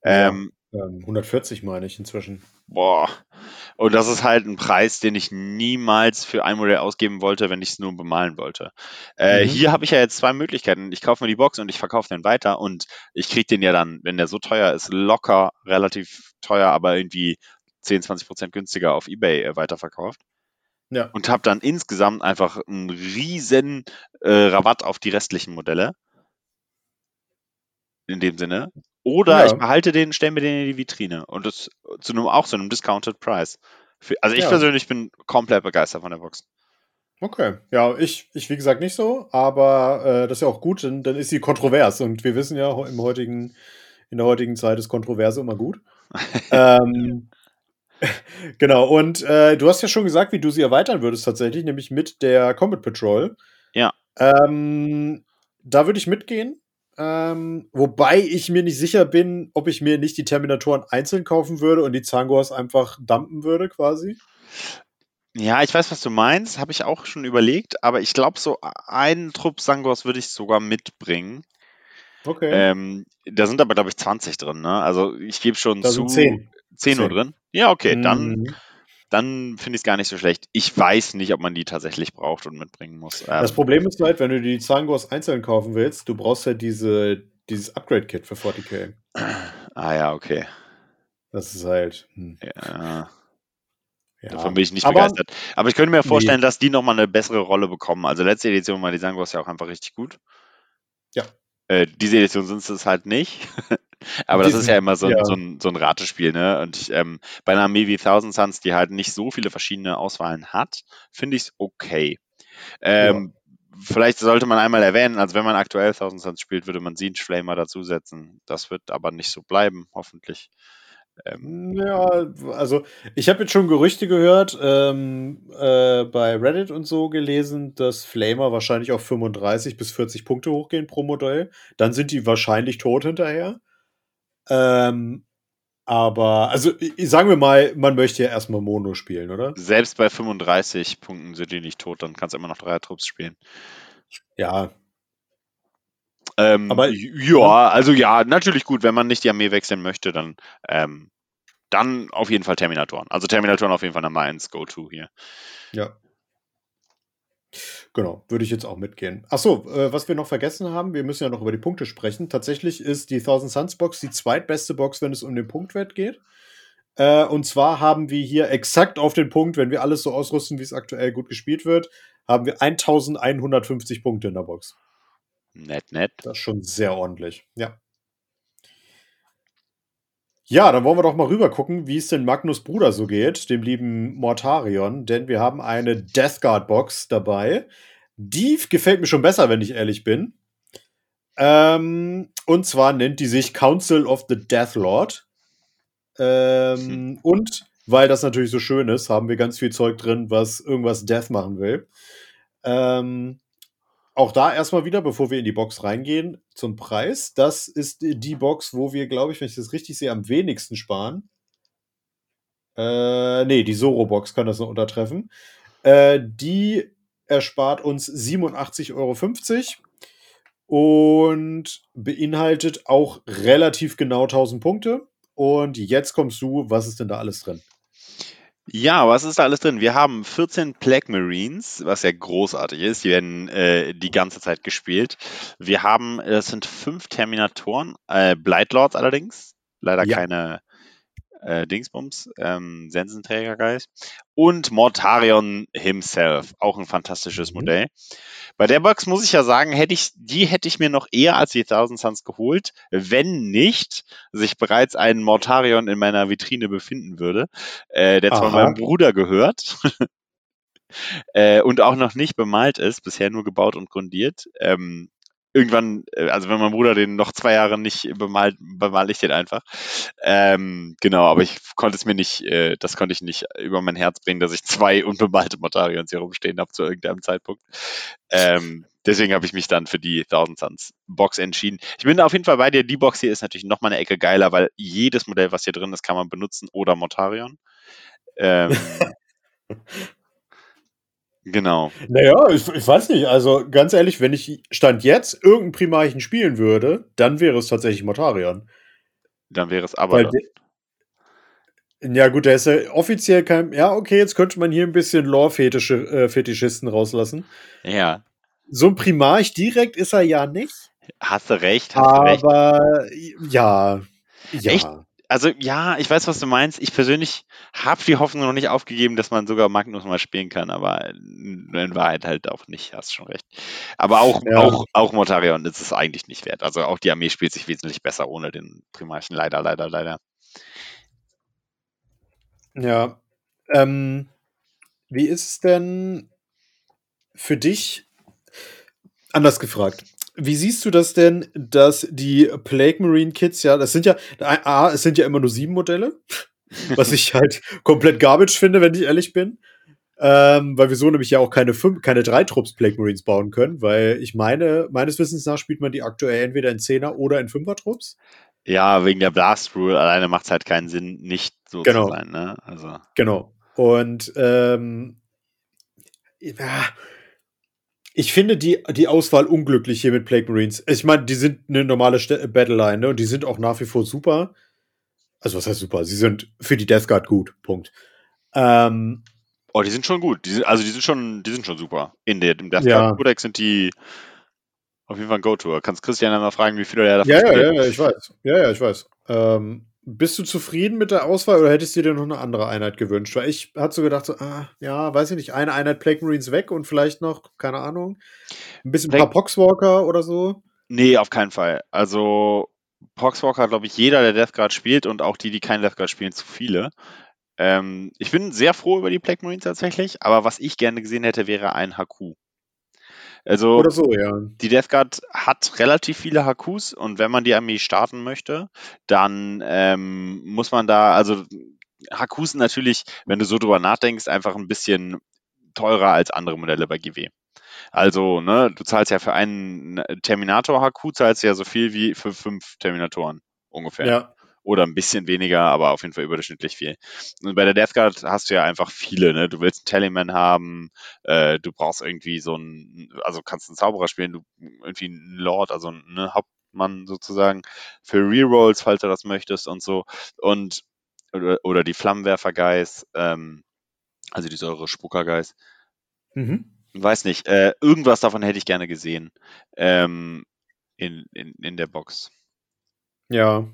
Ja, ähm, 140 ähm, meine ich inzwischen. Boah. Und das ist halt ein Preis, den ich niemals für ein Modell ausgeben wollte, wenn ich es nur bemalen wollte. Äh, mhm. Hier habe ich ja jetzt zwei Möglichkeiten. Ich kaufe mir die Box und ich verkaufe den weiter und ich kriege den ja dann, wenn der so teuer ist, locker, relativ teuer, aber irgendwie 10, 20 Prozent günstiger auf Ebay äh, weiterverkauft. Ja. Und habe dann insgesamt einfach einen riesen äh, Rabatt auf die restlichen Modelle in dem Sinne. Oder ja. ich behalte den, stelle mir den in die Vitrine und das zu einem auch zu einem Discounted Price. Für, also ich ja. persönlich bin komplett begeistert von der Box. Okay, ja, ich, ich wie gesagt nicht so, aber äh, das ist ja auch gut, denn dann ist sie kontrovers und wir wissen ja im heutigen, in der heutigen Zeit ist Kontroverse immer gut. ähm, genau, und äh, du hast ja schon gesagt, wie du sie erweitern würdest tatsächlich, nämlich mit der Combat Patrol. Ja. Ähm, da würde ich mitgehen. Ähm, wobei ich mir nicht sicher bin, ob ich mir nicht die Terminatoren einzeln kaufen würde und die Zangors einfach dumpen würde, quasi. Ja, ich weiß, was du meinst, habe ich auch schon überlegt, aber ich glaube, so einen Trupp Sangors würde ich sogar mitbringen. Okay. Ähm, da sind aber, glaube ich, 20 drin, ne? Also ich gebe schon da zu. sind 10. 10 nur 10. drin? Ja, okay, dann, Mhm. dann finde ich es gar nicht so schlecht. Ich weiß nicht, ob man die tatsächlich braucht und mitbringen muss. Das Ähm, Problem ist halt, wenn du die Zangors einzeln kaufen willst, du brauchst ja diese, dieses Upgrade-Kit für 40k. ah ja, okay. Das ist halt. Hm. Ja, Ja. davon bin ich nicht Aber- begeistert. Aber ich könnte mir Nee. vorstellen, dass die nochmal eine bessere Rolle bekommen. Also letzte Edition war die Sangos ja auch einfach richtig gut. Ja. Äh, diese Edition sind es halt nicht. Aber das ist ja immer so ein, ja. so ein, so ein Ratespiel, ne? Und ich, ähm, bei einer Armee wie Thousand Suns, die halt nicht so viele verschiedene Auswahlen hat, finde ich es okay. Ähm, Vielleicht sollte man einmal erwähnen, also wenn man aktuell Thousand Suns spielt, würde man Siege Flamer dazusetzen. Das wird aber nicht so bleiben, hoffentlich. Ähm, Ja, also ich habe jetzt schon Gerüchte gehört, ähm, äh, bei Reddit und so gelesen, dass Flamer wahrscheinlich auf 35 bis 40 Punkte hochgehen pro Modell. Dann sind die wahrscheinlich tot hinterher. Ähm, aber, also sagen wir mal, man möchte ja erstmal Mono spielen, oder? selbst bei 35 Punkten sind die nicht tot, dann kannst du immer noch Dreier-Trupps spielen. Ja, Ähm, Aber- ja, also ja, natürlich gut, wenn man nicht die Armee wechseln möchte, dann, ähm, dann auf jeden Fall Terminatoren. Also Terminatoren auf jeden Fall Nummer 1 Go-To hier. ja. Genau, würde ich jetzt auch mitgehen. Achso, äh, was wir noch vergessen haben, wir müssen ja noch über die Punkte sprechen. Tatsächlich ist die Thousand Suns Box die zweitbeste Box, wenn es um den Punktwert geht. Äh, und zwar haben wir hier exakt auf den Punkt, wenn wir alles so ausrüsten, wie es aktuell gut gespielt wird, haben wir 1150 Punkte in der Box. Nett, nett. Das ist schon sehr ordentlich. Ja. Ja, dann wollen wir doch mal rüber gucken, wie es denn Magnus Bruder so geht, dem lieben Mortarion, denn wir haben eine Death Guard Box dabei. Die gefällt mir schon besser, wenn ich ehrlich bin. Ähm, und zwar nennt die sich Council of the Death Lord. Ähm, Und weil das natürlich so schön ist, haben wir ganz viel Zeug drin, was irgendwas Death machen will. Ähm, auch da erstmal wieder, bevor wir in die Box reingehen, zum Preis. Das ist die Box, wo wir, glaube ich, wenn ich das richtig sehe, am wenigsten sparen. Äh, nee, die Soro-Box kann das noch untertreffen. Äh, die erspart uns 87,50 Euro und beinhaltet auch relativ genau 1000 Punkte. Und jetzt kommst du, was ist denn da alles drin? Ja, was ist da alles drin? Wir haben 14 Plague Marines, was ja großartig ist. Die werden äh, die ganze Zeit gespielt. Wir haben, äh, das sind fünf Terminatoren, äh, Blightlords allerdings. Leider Ja. keine äh, Dingsbums, ähm, Sensenträgergeist. Und Mortarion himself, auch ein fantastisches Mhm. Modell. Bei der Box muss ich ja sagen, hätte ich, die hätte ich mir noch eher als die Thousand Suns geholt, wenn nicht sich bereits ein Mortarion in meiner Vitrine befinden würde, äh, der zwar meinem Bruder gehört äh, und auch noch nicht bemalt ist, bisher nur gebaut und grundiert. Ähm, irgendwann, äh, also wenn mein Bruder den noch zwei Jahre nicht bemalt, bemal ich den einfach. Ähm, genau, aber ich konnte es mir nicht, äh, das konnte ich nicht über mein Herz bringen, dass ich zwei unbemalte Mortarions hier rumstehen habe zu irgendeinem Zeitpunkt. Ähm, deswegen habe ich mich dann für die Thousand Suns Box entschieden. Ich bin auf jeden Fall bei dir. Die Box hier ist natürlich noch mal eine Ecke geiler, weil jedes Modell, was hier drin ist, kann man benutzen oder Mortarion. Ähm, genau. Naja, ich, ich weiß nicht. Also ganz ehrlich, wenn ich Stand jetzt irgendeinen Primarchen spielen würde, dann wäre es tatsächlich Mortarion. Dann wäre es aber. ja gut, der ist ja offiziell kein. Ja, okay, jetzt könnte man hier ein bisschen Lore-Fetischisten rauslassen. Ja, So ein Primarch direkt ist er ja nicht. hast du recht, hast du recht. Aber ja. Ja. Echt? Also ja, ich weiß, was du meinst. Ich persönlich habe die Hoffnung noch nicht aufgegeben, dass man sogar Magnus mal spielen kann, aber in Wahrheit halt auch nicht, hast schon recht. Aber auch, Ja. auch, auch Mortarion ist es eigentlich nicht wert. Also auch die Armee spielt sich wesentlich besser ohne den Primarchen. Leider, leider, leider. Ja. Ähm, wie ist es denn für dich, anders gefragt, wie siehst du das denn, dass die Plague Marine Kits, ja, das sind ja, A, es sind ja immer nur sieben Modelle, was ich halt komplett garbage finde, wenn ich ehrlich bin. Ähm, weil wir so nämlich ja auch keine, fünf, keine drei Trupps Plague Marines bauen können, weil ich meine, meines Wissens nach spielt man die aktuell entweder in Zehner oder in Fünfer-Trupps. Ja, wegen der Blast Rule alleine macht es halt keinen Sinn, nicht so Genau. zu sein. Ne? Also, Genau. Und ähm, ja, ich finde die, die Auswahl unglücklich hier mit Plague Marines. Ich meine, die sind eine normale Battleline, ne? Und die sind auch nach wie vor super. Also, was heißt super? Sie sind für die Death Guard gut. Punkt. Ähm, oh, die sind schon gut. Die sind, also die sind schon, die sind schon super. In der, im Death Ja. Guard Codex sind die auf jeden Fall ein Go-Tour. Kannst Christian einmal fragen, wie viele er davon ja, ja, ja, ja, ich weiß. Ja, ja, ich weiß. Ähm, bist du zufrieden mit der Auswahl oder hättest du dir noch eine andere Einheit gewünscht? Weil ich hatte so gedacht, so, ah, ja, weiß ich nicht, eine Einheit Plague Marines weg und vielleicht noch, keine Ahnung, ein bisschen ein paar Poxwalker oder so. Nee, auf keinen Fall. Also Poxwalker hat, glaube ich, jeder, der Death Guard spielt und auch die, die kein Death Guard spielen, zu viele. Ähm, ich bin sehr froh über die Plague Marines tatsächlich, aber was ich gerne gesehen hätte, wäre ein HQ. Also Oder so, ja. die Death Guard hat relativ viele HQs und wenn man die Armee starten möchte, dann ähm, muss man da, also HQs sind natürlich, wenn du so drüber nachdenkst, einfach ein bisschen teurer als andere Modelle bei GW. Also, ne, du zahlst ja für einen Terminator-HQ, zahlst du ja so viel wie für fünf Terminatoren ungefähr. Ja, Oder ein bisschen weniger, aber auf jeden Fall überdurchschnittlich viel. Und bei der Death Guard hast du ja einfach viele, ne? Du willst einen Tallyman haben, äh, du brauchst irgendwie so einen, also kannst einen Zauberer spielen, du irgendwie einen Lord, also einen ne, Hauptmann sozusagen, für Rerolls, falls du das möchtest und so. Und oder, oder die Flammenwerfer-Guys, ähm, also die Säure-Spucker-Guys. mhm. Weiß nicht, äh, irgendwas davon hätte ich gerne gesehen ähm, in, in, in der Box. ja,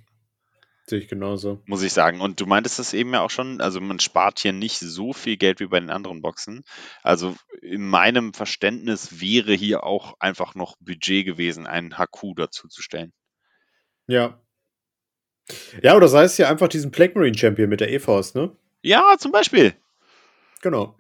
sehe ich genauso. muss ich sagen. Und du meintest es eben ja auch schon, also man spart hier nicht so viel Geld wie bei den anderen Boxen. Also in meinem Verständnis wäre hier auch einfach noch Budget gewesen, einen HQ dazu zu stellen. Ja. Ja, oder sei es ja einfach diesen Plague Marine Champion mit der E-Faust, ne? Ja, zum Beispiel. Genau.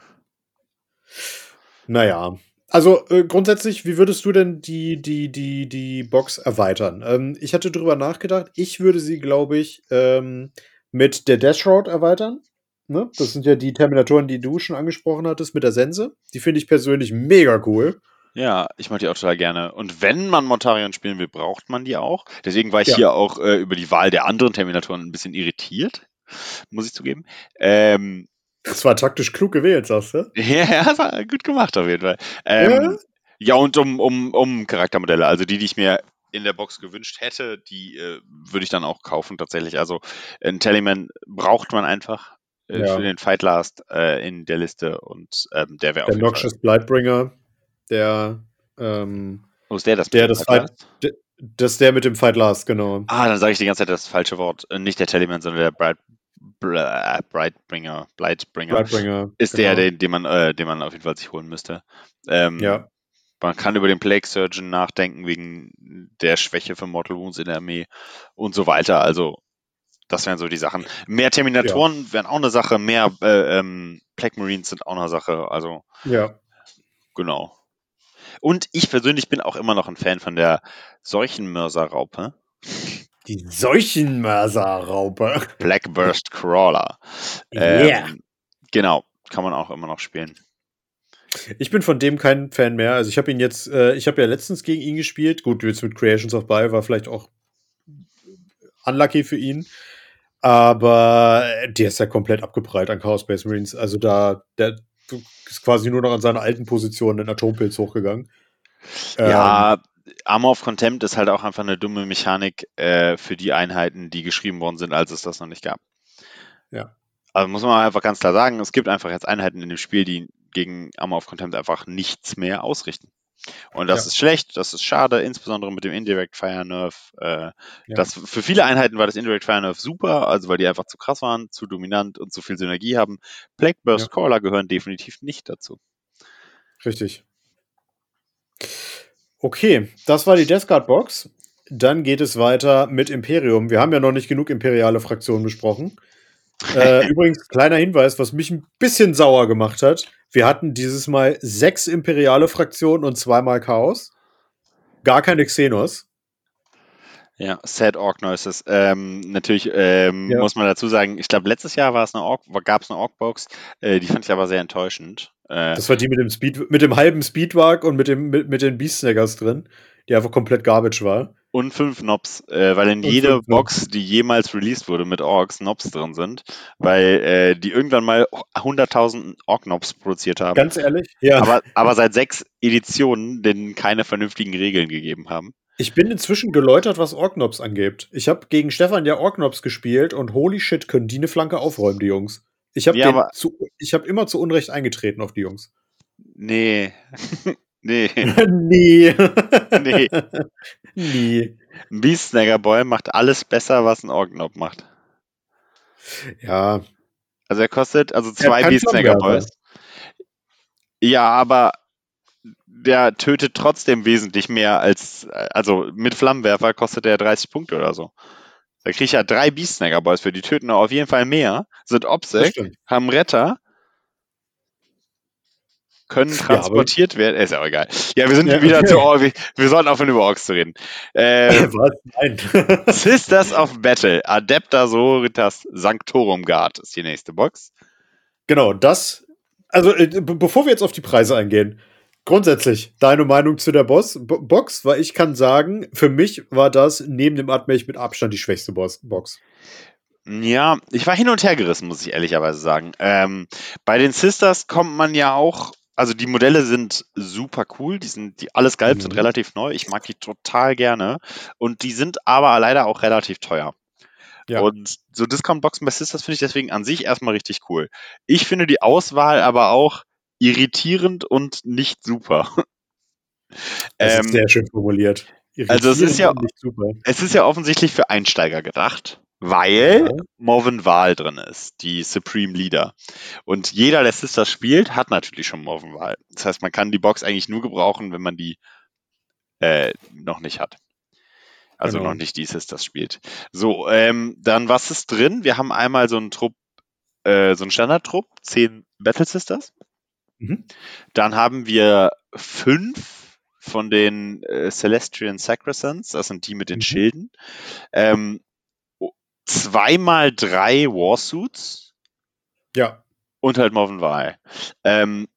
Naja. Also äh, grundsätzlich, wie würdest du denn die, die, die, die Box erweitern? Ähm, ich hatte drüber nachgedacht, ich würde sie, glaube ich, ähm, mit der Death Shroud erweitern. Ne? Das sind ja die Terminatoren, die du schon angesprochen hattest, mit der Sense. Die finde ich persönlich mega cool. Ja, ich mag die auch total gerne. Und wenn man Montarion spielen will, braucht man die auch. Deswegen war ich Ja. hier auch äh, über die Wahl der anderen Terminatoren ein bisschen irritiert, muss ich zugeben. Ähm, Das war taktisch klug gewählt, sagst du? Ja, ja, gut gemacht auf jeden Fall. Ähm, ja? und um, um, um Charaktermodelle, also die, die ich mir in der Box gewünscht hätte, die äh, würde ich dann auch kaufen tatsächlich. Also ein Tallyman braucht man einfach äh, Ja. für den Fight Last äh, in der Liste und ähm, der wäre auf Der. Noxious Blightbringer, der, ähm, Wo ist der das? der mit dem das Fight Last? das ist der mit dem Fight Last, genau. Ah, dann sage ich die ganze Zeit das falsche Wort. Äh, Nicht der Tallyman, sondern der Bright, Brightbringer. Blightbringer. Blightbringer. Ist der, genau. den, den, man, äh, den man auf jeden Fall sich holen müsste. Ähm, Ja. Man kann über den Plague Surgeon nachdenken wegen der Schwäche von Mortal Wounds in der Armee und so weiter. Also, das wären so die Sachen. Mehr Terminatoren wären auch eine Sache, mehr äh, ähm, Plague Marines sind auch eine Sache. Also, Ja. genau. Und ich persönlich bin auch immer noch ein Fan von der Seuchenmörserraupe. Die Seuchenmörserraupe. Blackburst Crawler. Yeah. Ähm, genau, kann man auch immer noch spielen. Ich bin von dem kein Fan mehr. Also ich habe ihn jetzt, äh, ich habe ja letztens gegen ihn gespielt. Gut, jetzt mit Creations of Buy war vielleicht auch unlucky für ihn. Aber der ist ja komplett abgeprallt an Chaos Space Marines. Also da, der ist quasi nur noch an seiner alten Position in Atompilz hochgegangen. Ähm, Ja, Armor of Contempt ist halt auch einfach eine dumme Mechanik äh, für die Einheiten, die geschrieben worden sind, als es das noch nicht gab. Ja. Also muss man einfach ganz klar sagen, es gibt einfach jetzt Einheiten in dem Spiel, die gegen Armor of Contempt einfach nichts mehr ausrichten. Und das Ja. ist schlecht, das ist schade, insbesondere mit dem Indirect Fire Nerf. Äh, Ja. das, für viele Einheiten war das Indirect Fire Nerf super, also weil die einfach zu krass waren, zu dominant und zu viel Synergie haben. Plague Burst Ja. Caller gehören definitiv nicht dazu. Richtig. Okay, das war die Guard Box. Dann geht es weiter mit Imperium. Wir haben ja noch nicht genug imperiale Fraktionen besprochen. Äh, übrigens, kleiner Hinweis, was mich ein bisschen sauer gemacht hat. Wir hatten dieses Mal sechs imperiale Fraktionen und zweimal Chaos. Gar keine Xenos. Ja, Sad Orc Noises. Ähm, natürlich ähm, Ja. muss man dazu sagen, ich glaube, letztes Jahr war es eine Orc, gab es eine Orc-Box, äh, die fand ich aber sehr enttäuschend. Äh, Das war die mit dem Speed, mit dem halben Speedwag und mit dem mit, mit den Beast-Snaggers drin, die einfach komplett Garbage war. und fünf Nobs, äh, weil in jeder. Box, die jemals released wurde mit Orks, Nobs drin sind, weil äh, die irgendwann mal 100.000 Ork-Nobs produziert haben. Ganz ehrlich? Ja. aber, aber seit sechs Editionen denen keine vernünftigen Regeln gegeben haben. Ich bin inzwischen geläutert, was Orknops angeht. Ich habe gegen Stefan ja Orknops gespielt und holy shit, können die eine Flanke aufräumen, die Jungs. Ich habe Ja, hab immer zu Unrecht eingetreten auf die Jungs. Nee. nee. nee. Nee. nee. Ein Beast Snagger Boy macht alles besser, was ein Orknob macht. Ja, Also er kostet, also zwei kann Beast Snagger Flammenwerfer. Boys. Ja, aber der tötet trotzdem wesentlich mehr als, also mit Flammenwerfer kostet er 30 Punkte oder so. Da kriege ich ja drei Beast Snagger Boys für, die töten auf jeden Fall mehr, sind stimmt. haben Retter, können Ja, transportiert werden. Ist ja auch egal. Ja, wir sind Ja. wieder zu Ork. Wir, wir sollten aufhören, über Orks zu reden. Äh, Was? Nein. Sisters of Battle, Adepta Sororitas Sanctorum Guard ist die nächste Box. genau, das. Also, äh, be- bevor wir jetzt auf die Preise eingehen, grundsätzlich deine Meinung zu der Boss Bo Box, weil ich kann sagen, für mich war das neben dem Admech mit Abstand die schwächste Boss Box. Ja, ich war hin und her gerissen, muss ich ehrlicherweise sagen. Ähm, bei den Sisters kommt man ja auch, also die Modelle sind super cool, die sind, die alles Galb sind Mhm. relativ neu, ich mag die total gerne und die sind aber leider auch relativ teuer. Ja. Und so Discount-Boxen bei Sisters finde ich deswegen an sich erstmal richtig cool. Ich finde die Auswahl aber auch irritierend und nicht super. Das Ähm, ist sehr schön formuliert. also es ist ja-. Es ist ja offensichtlich für Einsteiger gedacht, weil Ja. Morven Wahl drin ist, die Supreme Leader. Und jeder, der Sisters spielt, hat natürlich schon Morven Wahl. Das heißt, man kann die Box eigentlich nur gebrauchen, wenn man die äh, noch nicht hat. Also Genau. noch nicht die Sisters spielt. So, ähm, dann was ist drin? Wir haben einmal so einen Trupp, äh, so einen Standardtrupp, zehn Battle Sisters. Mhm. Dann haben wir fünf von den äh, Celestian Sacrosands, das sind die mit den Mhm. Schilden. Ähm, zweimal drei Warsuits Ja. und halt Morven Wahl. Ähm,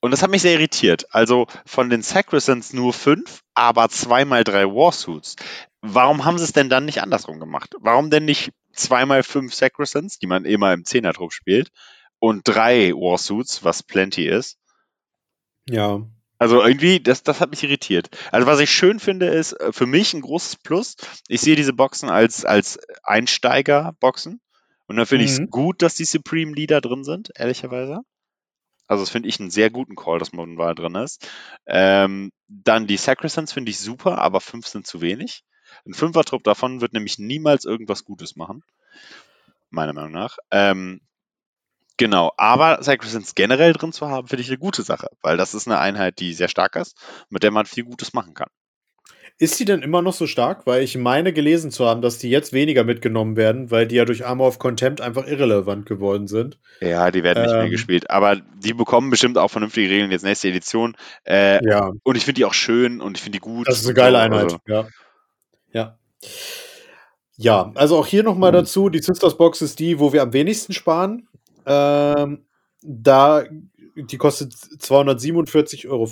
und das hat mich sehr irritiert. Also von den Sacrosands nur fünf, aber zweimal drei Warsuits. Warum haben sie es denn dann nicht andersrum gemacht? Warum denn nicht zweimal fünf Sacrosands, die man immer im Zehnertrupp spielt, und drei Warsuits, was plenty ist? Ja. Also irgendwie, das, das hat mich irritiert. Also was ich schön finde, ist äh, für mich ein großes Plus. Ich sehe diese Boxen als, als Einsteiger-Boxen. Und dann finde ich es Mhm. gut, dass die Supreme Leader drin sind, ehrlicherweise. Also das finde ich einen sehr guten Call, dass Modern War drin ist. Ähm, dann die Sacrosands finde ich super, aber fünf sind zu wenig. Ein Fünfertrupp davon wird nämlich niemals irgendwas Gutes machen. Meiner Meinung nach. Ähm, genau, aber Sacrosands generell drin zu haben, finde ich eine gute Sache, weil das ist eine Einheit, die sehr stark ist, mit der man viel Gutes machen kann. Ist die denn immer noch so stark? Weil ich meine gelesen zu haben, dass die jetzt weniger mitgenommen werden, weil die ja durch Armor of Contempt einfach irrelevant geworden sind. Ja, die werden nicht mehr Ähm. gespielt, aber die bekommen bestimmt auch vernünftige Regeln jetzt nächste Edition. Äh, Ja, und ich finde die auch schön und ich finde die gut. das ist eine geile Einheit. also- Ja. Ja. Ja, also auch hier nochmal dazu, die Sisters Box ist die, wo wir am wenigsten sparen. Ähm, da, die kostet 247,50 Euro,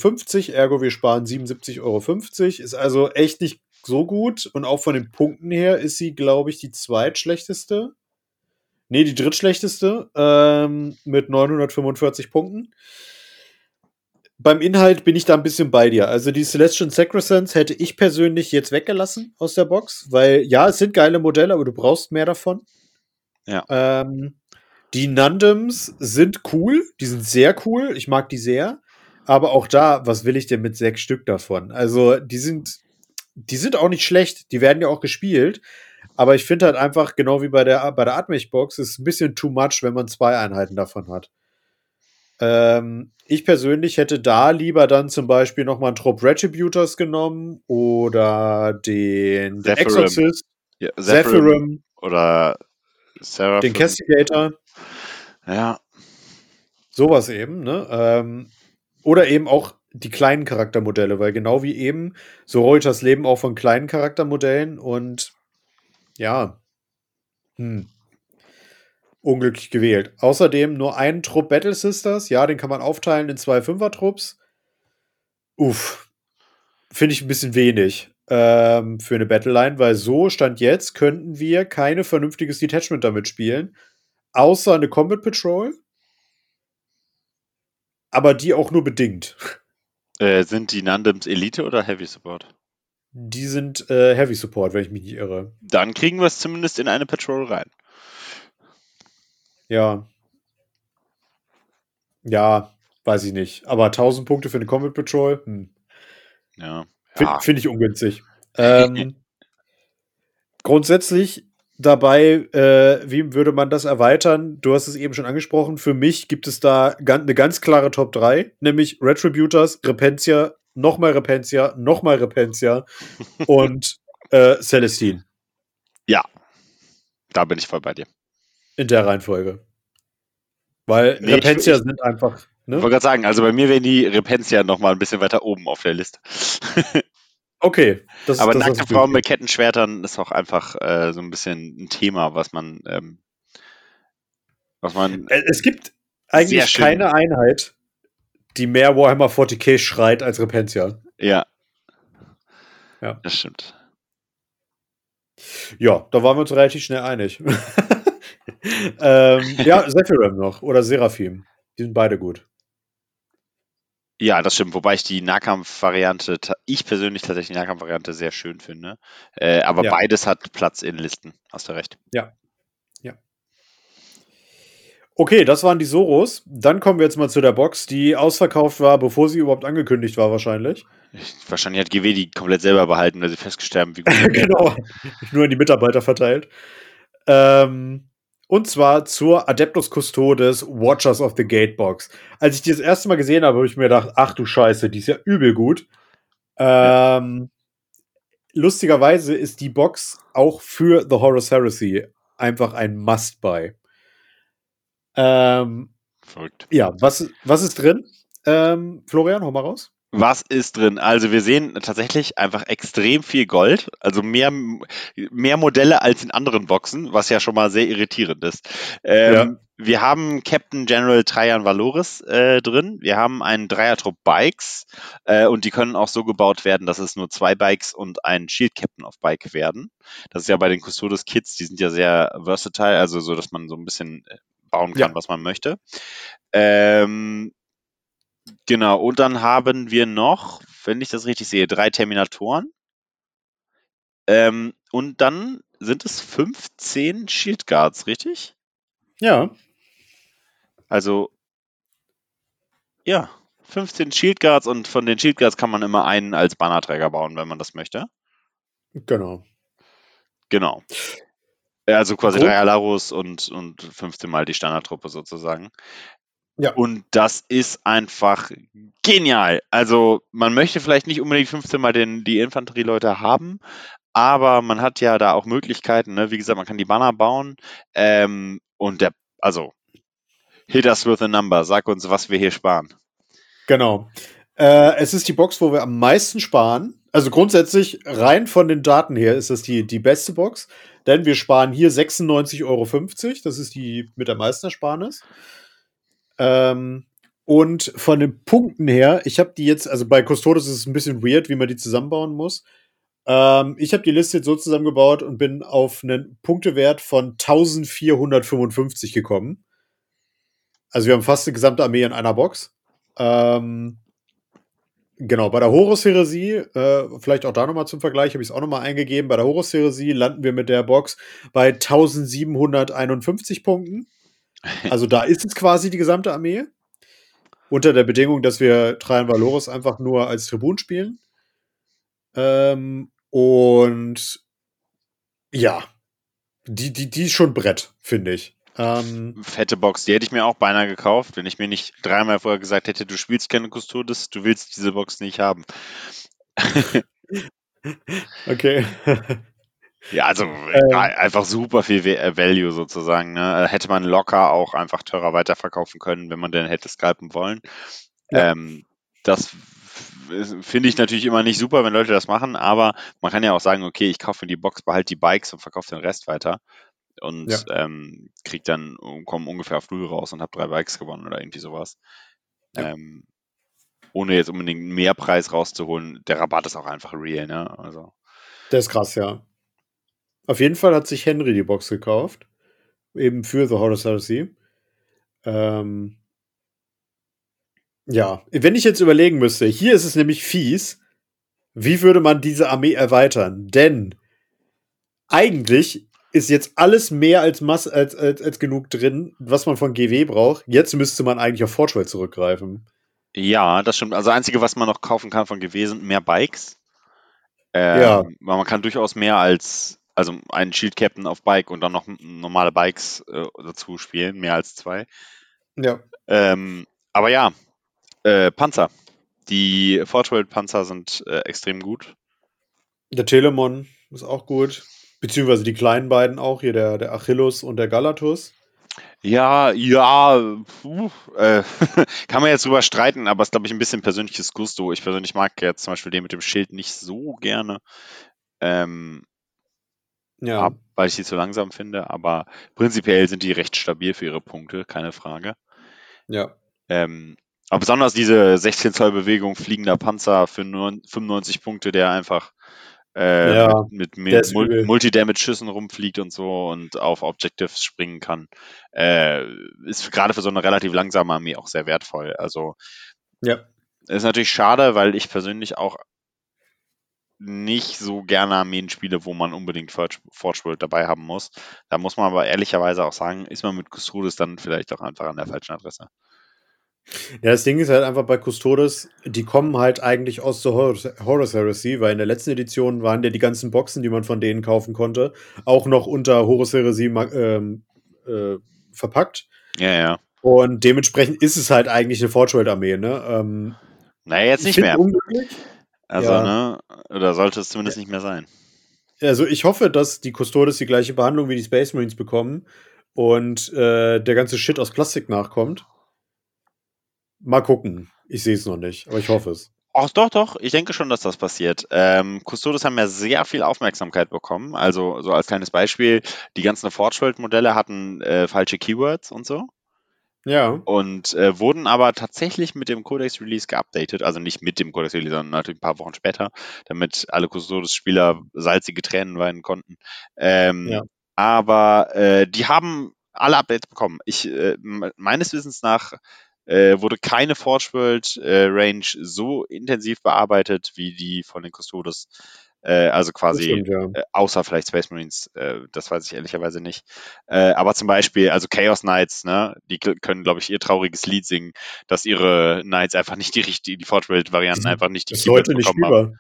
ergo wir sparen 77,50 Euro. Ist also echt nicht so gut. Und auch von den Punkten her ist sie, glaube ich, die zweitschlechteste. Nee, die drittschlechteste ähm, mit 945 Punkten. Beim Inhalt bin ich da ein bisschen bei dir. Also die Celestian Sacrosands hätte ich persönlich jetzt weggelassen aus der Box, weil ja, es sind geile Modelle, aber du brauchst mehr davon. Ja. Ähm, die Nandums sind cool, die sind sehr cool, ich mag die sehr. Aber auch da, was will ich denn mit sechs Stück davon? Also die sind, die sind auch nicht schlecht, die werden ja auch gespielt. Aber ich finde halt einfach, genau wie bei der, bei der Atmech-Box, ist ein bisschen too much, wenn man zwei Einheiten davon hat. Ähm, ich persönlich hätte da lieber dann zum Beispiel nochmal einen Trop Retributors genommen oder den, den. Exorcist, Ja, Zephyrim Zephyrim, oder Seraphim. den Castigator, Ja, sowas eben, ne? Ähm, oder eben auch die kleinen Charaktermodelle, weil genau wie eben, so Reuters leben auch von kleinen Charaktermodellen und ja. Hm. unglücklich gewählt. Außerdem nur einen Trupp Battle Sisters. Ja, den kann man aufteilen in zwei Fünfer-Trupps. Uff. Finde ich ein bisschen wenig ähm, für eine Battleline, weil so stand jetzt, könnten wir keine vernünftiges Detachment damit spielen. Außer eine Combat Patrol. Aber die auch nur bedingt. Äh, sind die Nandems Elite oder Heavy Support? Die sind äh, Heavy Support, wenn ich mich nicht irre. Dann kriegen wir es zumindest in eine Patrol rein. Ja. Ja, weiß ich nicht. Aber 1000 Punkte für eine Combat Patrol? Hm. Ja. Finde find ich ungünstig. Ähm, grundsätzlich dabei, äh, wie würde man das erweitern? Du hast es eben schon angesprochen. Für mich gibt es da eine ganz klare Top 3, nämlich Retributors, Repentia, nochmal Repentia, nochmal Repentia und äh, Celestine. Ja, da bin ich voll bei dir. In der Reihenfolge. Weil Nee, ich- Repentia ich- sind einfach. Ich Ne? wollte gerade sagen, also bei mir wären die Repentia noch mal ein bisschen weiter oben auf der Liste. Okay. Das, Aber das nackte Frauen mit Kettenschwertern ist auch einfach äh, so ein bisschen ein Thema, was man, ähm, was man Äh, Es gibt eigentlich keine Einheit, die mehr Warhammer 40k schreit als Repentia. ja. Ja. Das stimmt. Ja, da waren wir uns relativ schnell einig. ähm, ja, Sephiroth noch oder Seraphim. Die sind beide gut. Ja, das stimmt. Wobei ich die Nahkampf-Variante, ich persönlich tatsächlich die Nahkampf-Variante sehr schön finde. Äh, aber Ja. beides hat Platz in Listen. Hast du recht. Okay, das waren die Soros. Dann kommen wir jetzt mal zu der Box, die ausverkauft war, bevor sie überhaupt angekündigt war, wahrscheinlich. Ich, wahrscheinlich hat GW die komplett selber behalten, weil sie festgestellt haben, wie gut genau. Nur an die Mitarbeiter verteilt. Ähm, und zwar zur Adeptus Custodes Watchers of the Gate Box. Als ich die das erste Mal gesehen habe, habe ich mir gedacht, ach du Scheiße, die ist ja übel gut. Ähm, lustigerweise ist die Box auch für The Horus Heresy einfach ein Must-Buy. Ähm, verrückt. ja, was, was ist drin? Ähm, Florian, hau mal raus. Was ist drin? Also wir sehen tatsächlich einfach extrem viel Gold, also mehr, mehr Modelle als in anderen Boxen, was ja schon mal sehr irritierend ist. Ähm, Ja. Wir haben Captain General Trajan Valoris äh, drin, wir haben einen Dreiertrupp Bikes äh, und die können auch so gebaut werden, dass es nur zwei Bikes und ein Shield Captain auf Bike werden. Das ist ja bei den Custodes Kits, die sind ja sehr versatile, also so, dass man so ein bisschen äh, bauen kann, Ja. was man möchte. Ähm, Genau, und dann haben wir noch, wenn ich das richtig sehe, drei Terminatoren. Ähm, und dann sind es 15 Shield Guards, richtig? Ja, Also, ja, 15 Shield Guards und von den Shield Guards kann man immer einen als Bannerträger bauen, wenn man das möchte. genau. Genau. Äh, Also quasi Grob- drei Alarus und, und 15 mal die Standardtruppe sozusagen. Ja. Und das ist einfach genial. Also man möchte vielleicht nicht unbedingt 15 mal den, die Infanterieleute haben, aber man hat ja da auch Möglichkeiten. Ne? Wie gesagt, man kann die Banner bauen. Ähm, und der, also, hit us with a number. Sag uns, was wir hier sparen. Genau. Äh, es ist die Box, wo wir am meisten sparen. Also grundsätzlich rein von den Daten her ist das die, die beste Box, denn wir sparen hier 96,50 Euro. Das ist die mit der meisten Ersparnis. Ähm, und von den Punkten her, ich habe die jetzt, also bei Custodes ist es ein bisschen weird, wie man die zusammenbauen muss. Ähm, ich habe die Liste jetzt so zusammengebaut und bin auf einen Punktewert von 1455 gekommen. Also wir haben fast die gesamte Armee in einer Box. Ähm, genau, bei der Horus-Heresie, äh, vielleicht auch da nochmal zum Vergleich, habe ich es auch nochmal eingegeben. Bei der Horus-Heresie landen wir mit der Box bei 1751 Punkten. Also da ist es quasi die gesamte Armee. Unter der Bedingung, dass wir Trajan Valorus einfach nur als Tribun spielen. Ähm, und ja, die, die, die ist schon Brett, finde ich. Ähm, Fette Box, die hätte ich mir auch beinahe gekauft, wenn ich mir nicht dreimal vorher gesagt hätte, du spielst keine Custodes, du willst diese Box nicht haben. okay. Ja, also Ähm. einfach super viel äh, Value sozusagen. Ne? Hätte man locker auch einfach teurer weiterverkaufen können, wenn man denn hätte scalpen wollen. Ja. Ähm, das finde ich natürlich immer nicht super, wenn Leute das machen, aber man kann ja auch sagen, okay, ich kaufe die Box, behalte die Bikes und verkaufe den Rest weiter. und Ja. ähm, kriegt dann, kommen ungefähr auf Null raus und habe drei Bikes gewonnen oder irgendwie sowas. Ja. Ähm, ohne jetzt unbedingt mehr Preis rauszuholen. Der Rabatt ist auch einfach real, ne? Also. Der ist krass, ja. Auf jeden Fall hat sich Henry die Box gekauft. Eben für The Horus Heresy. Ähm, ja, wenn ich jetzt überlegen müsste, hier ist es nämlich fies, wie würde man diese Armee erweitern? Denn eigentlich ist jetzt alles mehr als, Mass als, als, als genug drin, was man von GW braucht. Jetzt müsste man eigentlich auf Forgeworld zurückgreifen. Ja, das stimmt. Also das Einzige, was man noch kaufen kann von GW sind mehr Bikes. Ähm, Ja. Weil man kann durchaus mehr als, also einen Shield Captain auf Bike und dann noch normale Bikes äh, dazu spielen, mehr als zwei. Ja. Ähm, aber ja, äh, Panzer. Die Forgeworld Panzer sind äh, extrem gut. Der Telemon ist auch gut. Beziehungsweise die kleinen beiden auch, hier der, der Achillus und der Galatus. Ja, ja, puh, äh, kann man jetzt drüber streiten, aber es ist, glaube ich, ein bisschen persönliches Gusto. Ich persönlich mag jetzt zum Beispiel den mit dem Schild nicht so gerne, ähm, Ja. ab, weil ich die zu langsam finde, aber prinzipiell sind die recht stabil für ihre Punkte, keine Frage. Ja. Ähm, aber besonders diese 16 Zoll Bewegung fliegender Panzer für nur 95 Punkte, der einfach äh, Ja, mit, mit Mul. Multi-Damage-Schüssen rumfliegt und so und auf Objectives springen kann, äh, ist gerade für so eine relativ langsame Armee auch sehr wertvoll. Also Ja. ist natürlich schade, weil ich persönlich auch nicht so gerne Armeen spiele, wo man unbedingt Forge, World dabei haben muss. Da muss man aber ehrlicherweise auch sagen, ist man mit Custodes dann vielleicht auch einfach an der falschen Adresse. Ja, das Ding ist halt einfach bei Custodes, die kommen halt eigentlich aus der Horus, Heresy, weil in der letzten Edition waren ja die ganzen Boxen, die man von denen kaufen konnte, auch noch unter Horus Heresy ähm, äh, verpackt. Ja, ja. Und dementsprechend ist es halt eigentlich eine Forge World Armee, ne? Ähm, Naja, jetzt ich nicht mehr. unglücklich. Also, Ja. ne? Oder sollte es zumindest nicht mehr sein. Also ich hoffe, dass die Custodes die gleiche Behandlung wie die Space Marines bekommen und äh, der ganze Shit aus Plastik nachkommt. Mal gucken. Ich sehe es noch nicht, aber ich hoffe es. Ach doch, doch, ich denke schon, dass das passiert. Ähm, Custodes haben ja sehr viel Aufmerksamkeit bekommen. Also, so als kleines Beispiel, die ganzen Forge World Modelle hatten äh, falsche Keywords und so. Ja. und äh, wurden aber tatsächlich mit dem Codex Release geupdatet, also nicht mit dem Codex Release, sondern natürlich ein paar Wochen später, damit alle Custodes-Spieler salzige Tränen weinen konnten. Ähm, Ja. Aber äh, die haben alle Updates bekommen. Ich, äh, me- meines Wissens nach äh, wurde keine Forge World äh, Range so intensiv bearbeitet wie die von den Custodes. Äh, also quasi stimmt, ja. äh, außer vielleicht Space Marines, äh, das weiß ich ehrlicherweise nicht. Äh, aber zum Beispiel, also Chaos Knights, ne, die können, glaube ich, ihr trauriges Lied singen, dass ihre Knights einfach nicht die richtige, die sind einfach nicht die Bis Keywords heute nicht bekommen haben. spielbar.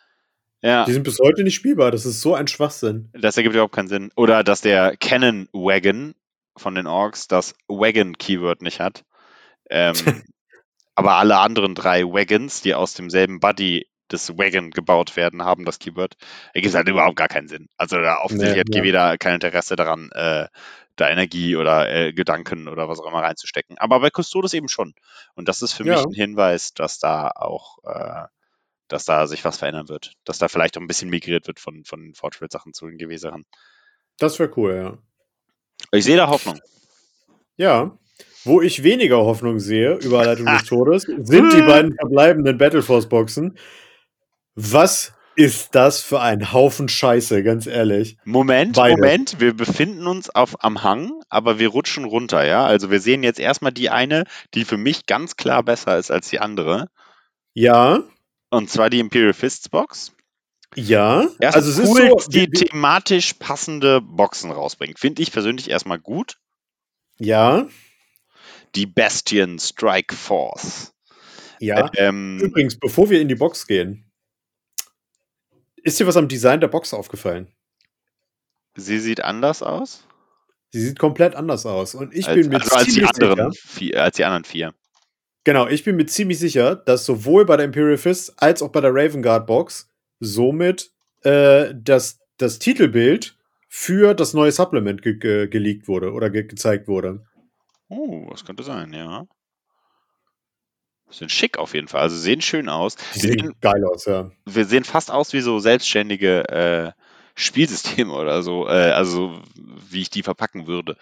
Ja, Die sind bis heute nicht spielbar. Das ist so ein Schwachsinn. das ergibt überhaupt keinen Sinn. Oder dass der Cannon Wagon von den Orks das Wagon-Keyword nicht hat. Ähm, aber alle anderen drei Wagons, die aus demselben Body des Wagon gebaut werden, haben das Keyword. Ergibt halt überhaupt gar keinen Sinn. Also da offensichtlich Nee, hat ja. GW da kein Interesse daran, äh, da Energie oder äh, Gedanken oder was auch immer reinzustecken. Aber bei Custodes eben schon. Und das ist für mich Ja. ein Hinweis, dass da auch, äh, dass da sich was verändern wird. Dass da vielleicht auch ein bisschen migriert wird von, von den Fortschritt-Sachen zu den GW-Sachen. Das wäre cool, ja. Ich sehe da Hoffnung. Ja. Wo ich weniger Hoffnung sehe, Überleitung des Todes, sind die beiden verbleibenden Battleforce-Boxen. Was ist das für ein Haufen Scheiße, ganz ehrlich? Moment, Beide. Moment, wir befinden uns auf, am Hang, aber wir rutschen runter, ja? Also wir sehen jetzt erstmal die eine, die für mich ganz klar besser ist als die andere. Ja, Und zwar die Imperial Fists Box. ja. Erst also es cool, ist so, die wie- thematisch passende Boxen rausbringt. Finde ich persönlich erstmal gut. ja, Die Bastion Strike Force. ja. Ähm, Übrigens, bevor wir in die Box gehen, ist dir was am Design der Box aufgefallen? sie sieht anders aus. Sie sieht komplett anders aus. Und ich als, bin mir also als die ziemlich anderen sicher, vier, als die anderen vier. genau, ich bin mir ziemlich sicher, dass sowohl bei der Imperial Fist als auch bei der Raven Guard Box somit äh, das, das Titelbild für das neue Supplement ge ge geleakt wurde oder ge gezeigt wurde. Oh, das könnte sein, ja. Sind schick auf jeden Fall. Also sehen schön aus. Die sehen sehen, geil aus, ja. wir sehen fast aus wie so selbstständige äh, Spielsysteme oder so, äh, also wie ich die verpacken würde.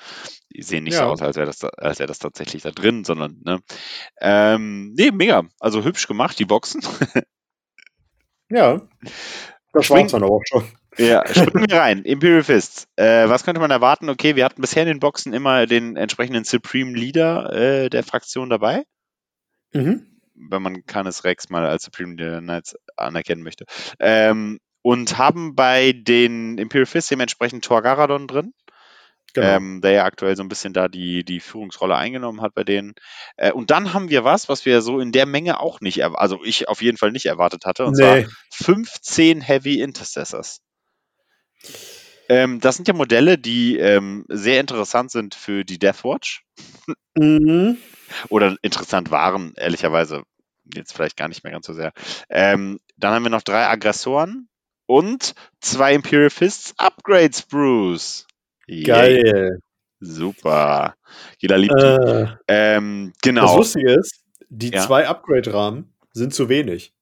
Die sehen nicht ja. so aus, als wäre das, als wäre das tatsächlich da drin, sondern, ne? Ähm, nee, mega. Also hübsch gemacht, die Boxen. ja. Das war es dann auch schon. Ja, springen wir rein. Imperial Fists. Äh, was könnte man erwarten? Okay, wir hatten bisher in den Boxen immer den entsprechenden Supreme Leader äh, der Fraktion dabei. Mhm. Wenn man Canis Rex mal als Supreme Leader Knights anerkennen möchte. Ähm, und haben bei den Imperial Fists dementsprechend Thor Garadon drin. Genau. Ähm, der ja aktuell so ein bisschen da die, die Führungsrolle eingenommen hat bei denen. Äh, und dann haben wir was, was wir so in der Menge auch nicht, also ich auf jeden Fall nicht erwartet hatte, und nee. zwar 15 Heavy Intercessors. Ähm, das sind ja Modelle, die ähm, sehr interessant sind für die Deathwatch. Mhm. Oder interessant waren, ehrlicherweise. Jetzt vielleicht gar nicht mehr ganz so sehr. Ähm, dann haben wir noch drei Aggressoren und zwei Imperial Fists Upgrades, Bruce. Geil. Yeah. Super. Jeder liebt äh, die. Ähm, genau. Das Lustige ist, die ja? zwei Upgrade-Rahmen sind zu wenig.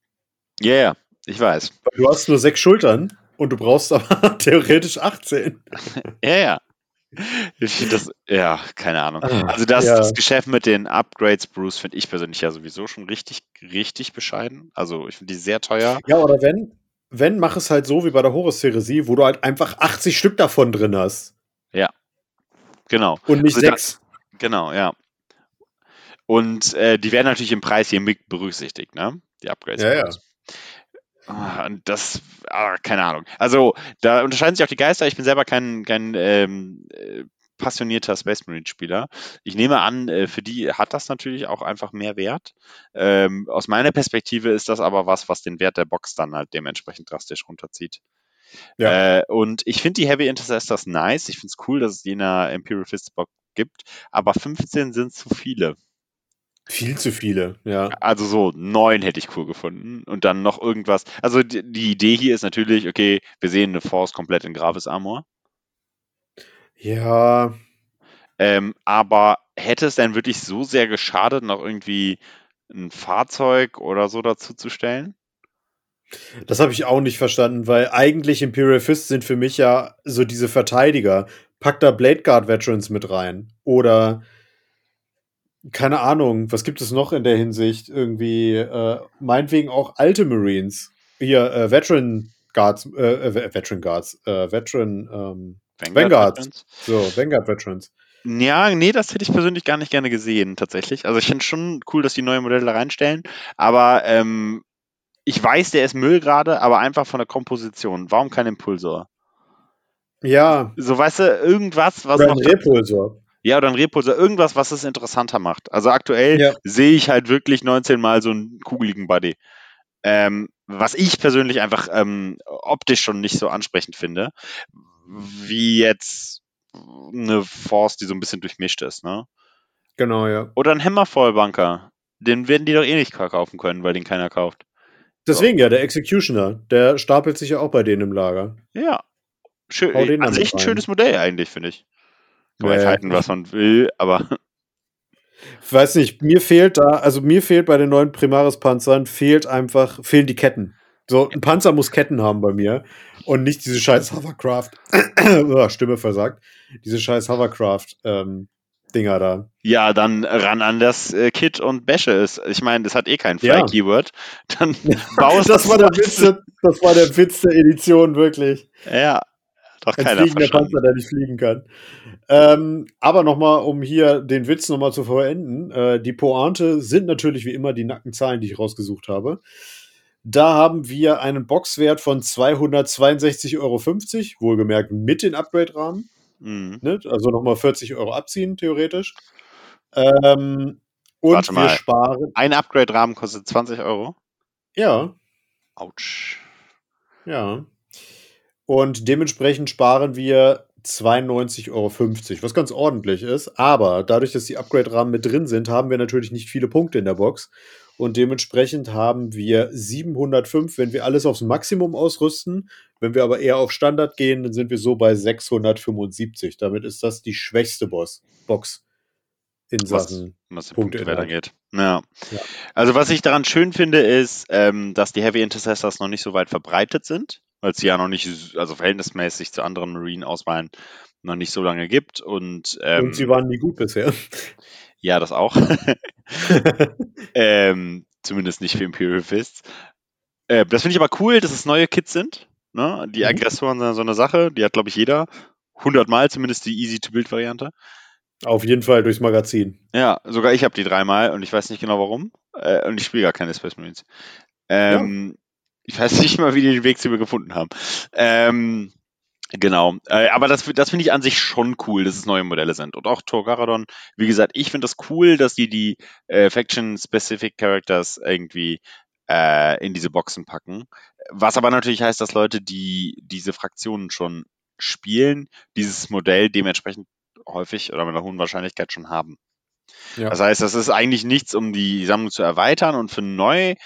Ja, yeah, ich weiß. Du hast nur sechs Schultern und du brauchst aber theoretisch 18. ja, ja. Ich finde das, ja, keine Ahnung. Ah, also das, ja. das, Geschäft mit den Upgrades, Bruce, finde ich persönlich ja sowieso schon richtig, richtig bescheiden. Also ich finde die sehr teuer. Ja, oder wenn, wenn, mach es halt so wie bei der Horus-Heresie, wo du halt einfach 80 Stück davon drin hast. Ja, genau. Und nicht also sechs. Da, genau, ja. Und äh, die werden natürlich im Preis hier mit berücksichtigt, ne? Die Upgrades. Ja, ja. Ah, und das, ah, keine Ahnung. Also, da unterscheiden sich auch die Geister. Ich bin selber kein, kein ähm, äh, passionierter Space Marine Spieler. Ich nehme an, äh, für die hat das natürlich auch einfach mehr Wert. Ähm, aus meiner Perspektive ist das aber was, was den Wert der Box dann halt dementsprechend drastisch runterzieht. Ja. Äh, und ich finde die Heavy Intercessors nice. Ich finde es cool, dass es die in der Imperial Fist Box gibt, aber 15 sind zu viele. Viel zu viele, ja. Also so neun hätte ich cool gefunden und dann noch irgendwas. Also die, die Idee hier ist natürlich, okay, wir sehen eine Force komplett in Gravis Armor. Ja. Ähm, aber hätte es denn wirklich so sehr geschadet, noch irgendwie ein Fahrzeug oder so dazu zu stellen? Das habe ich auch nicht verstanden, weil eigentlich Imperial Fist sind für mich ja so diese Verteidiger. Pack da Blade Guard Veterans mit rein. Oder keine Ahnung, was gibt es noch in der Hinsicht? Irgendwie, äh, meinetwegen auch alte Marines. Hier, äh, Veteran Guards, äh, äh Veteran Guards, äh, Veteran ähm, Vanguard Vanguards. So, Vanguard Veterans. Ja, nee, das hätte ich persönlich gar nicht gerne gesehen, tatsächlich. Also ich finde schon cool, dass die neue Modelle da reinstellen, aber ähm, ich weiß, der ist Müll gerade, aber einfach von der Komposition. Warum kein Impulsor? Ja. So, weißt du, irgendwas, was Oder ein Repulsor. Ja, oder ein Repulsor, irgendwas, was es interessanter macht. Also aktuell ja. sehe ich halt wirklich 19 Mal so einen kugeligen Buddy. Ähm, was ich persönlich einfach ähm, optisch schon nicht so ansprechend finde, wie jetzt eine Force, die so ein bisschen durchmischt ist, ne? Genau, ja. Oder ein Hammerfall-Bunker. Den werden die doch eh nicht kaufen können, weil den keiner kauft. Deswegen so. ja, der Executioner, der stapelt sich ja auch bei denen im Lager. Ja. Schön, also echt ein schönes Modell eigentlich, finde ich. Kann man halten, was man will, aber. Ich weiß nicht, mir fehlt da, also mir fehlt bei den neuen Primaris-Panzern, fehlt einfach, fehlen die Ketten. So, ein Panzer muss Ketten haben bei mir und nicht diese scheiß Hovercraft. Stimme versagt. Diese scheiß Hovercraft. Ähm, Dinger da. Ja, dann ran an das äh, Kit und Bäsche es. Ich meine, das hat eh kein Fly-Keyword. Ja. Dann baust das. War der Witz, das war der Witz der Edition, wirklich. Ja, doch keiner Ein fliegender Panzer, der nicht fliegen kann. Ähm, aber nochmal, um hier den Witz nochmal zu vollenden. Äh, die Pointe sind natürlich wie immer die nackten Zahlen, die ich rausgesucht habe. Da haben wir einen Boxwert von 262,50 Euro, wohlgemerkt mit den Upgrade-Rahmen. Mhm. Ne? Also nochmal 40 Euro abziehen, theoretisch. Ähm, und Warte wir mal. sparen. Ein Upgrade-Rahmen kostet 20 Euro? Ja. Autsch. Ja. Und dementsprechend sparen wir 92,50 Euro, was ganz ordentlich ist. Aber dadurch, dass die Upgrade-Rahmen mit drin sind, haben wir natürlich nicht viele Punkte in der Box. Und dementsprechend haben wir 705, wenn wir alles aufs Maximum ausrüsten. Wenn wir aber eher auf Standard gehen, dann sind wir so bei 675. Damit ist das die schwächste Boss Box in Sachen was, was Punkte geht. Ja. ja. Also was ich daran schön finde, ist, ähm, dass die Heavy Intercessors noch nicht so weit verbreitet sind. Weil es die ja noch nicht, also verhältnismäßig zu anderen Marine-Auswahlen noch nicht so lange gibt. Und, ähm, und sie waren nie gut bisher. Ja, das auch. ähm, zumindest nicht für Imperial Fists. Äh, das finde ich aber cool, dass es neue Kits sind. Ne? Die Mhm. Aggressoren sind so eine Sache, die hat, glaube ich, jeder. 100 Mal zumindest die Easy-to-Build-Variante. Auf jeden Fall durchs Magazin. Ja, sogar ich habe die dreimal und ich weiß nicht genau warum. Äh, und ich spiele gar keine Space Marines. Ähm, Ich weiß nicht mal, wie die den Weg zu mir gefunden haben. Ähm, genau. Äh, aber das, das finde ich an sich schon cool, dass es neue Modelle sind. Und auch Torgaradon, wie gesagt, ich finde das cool, dass die die äh, Faction-Specific Characters irgendwie äh, in diese Boxen packen. Was aber natürlich heißt, dass Leute, die diese Fraktionen schon spielen, dieses Modell dementsprechend häufig oder mit einer hohen Wahrscheinlichkeit schon haben. Ja. Das heißt, das ist eigentlich nichts, um die Sammlung zu erweitern und für Neuanfänger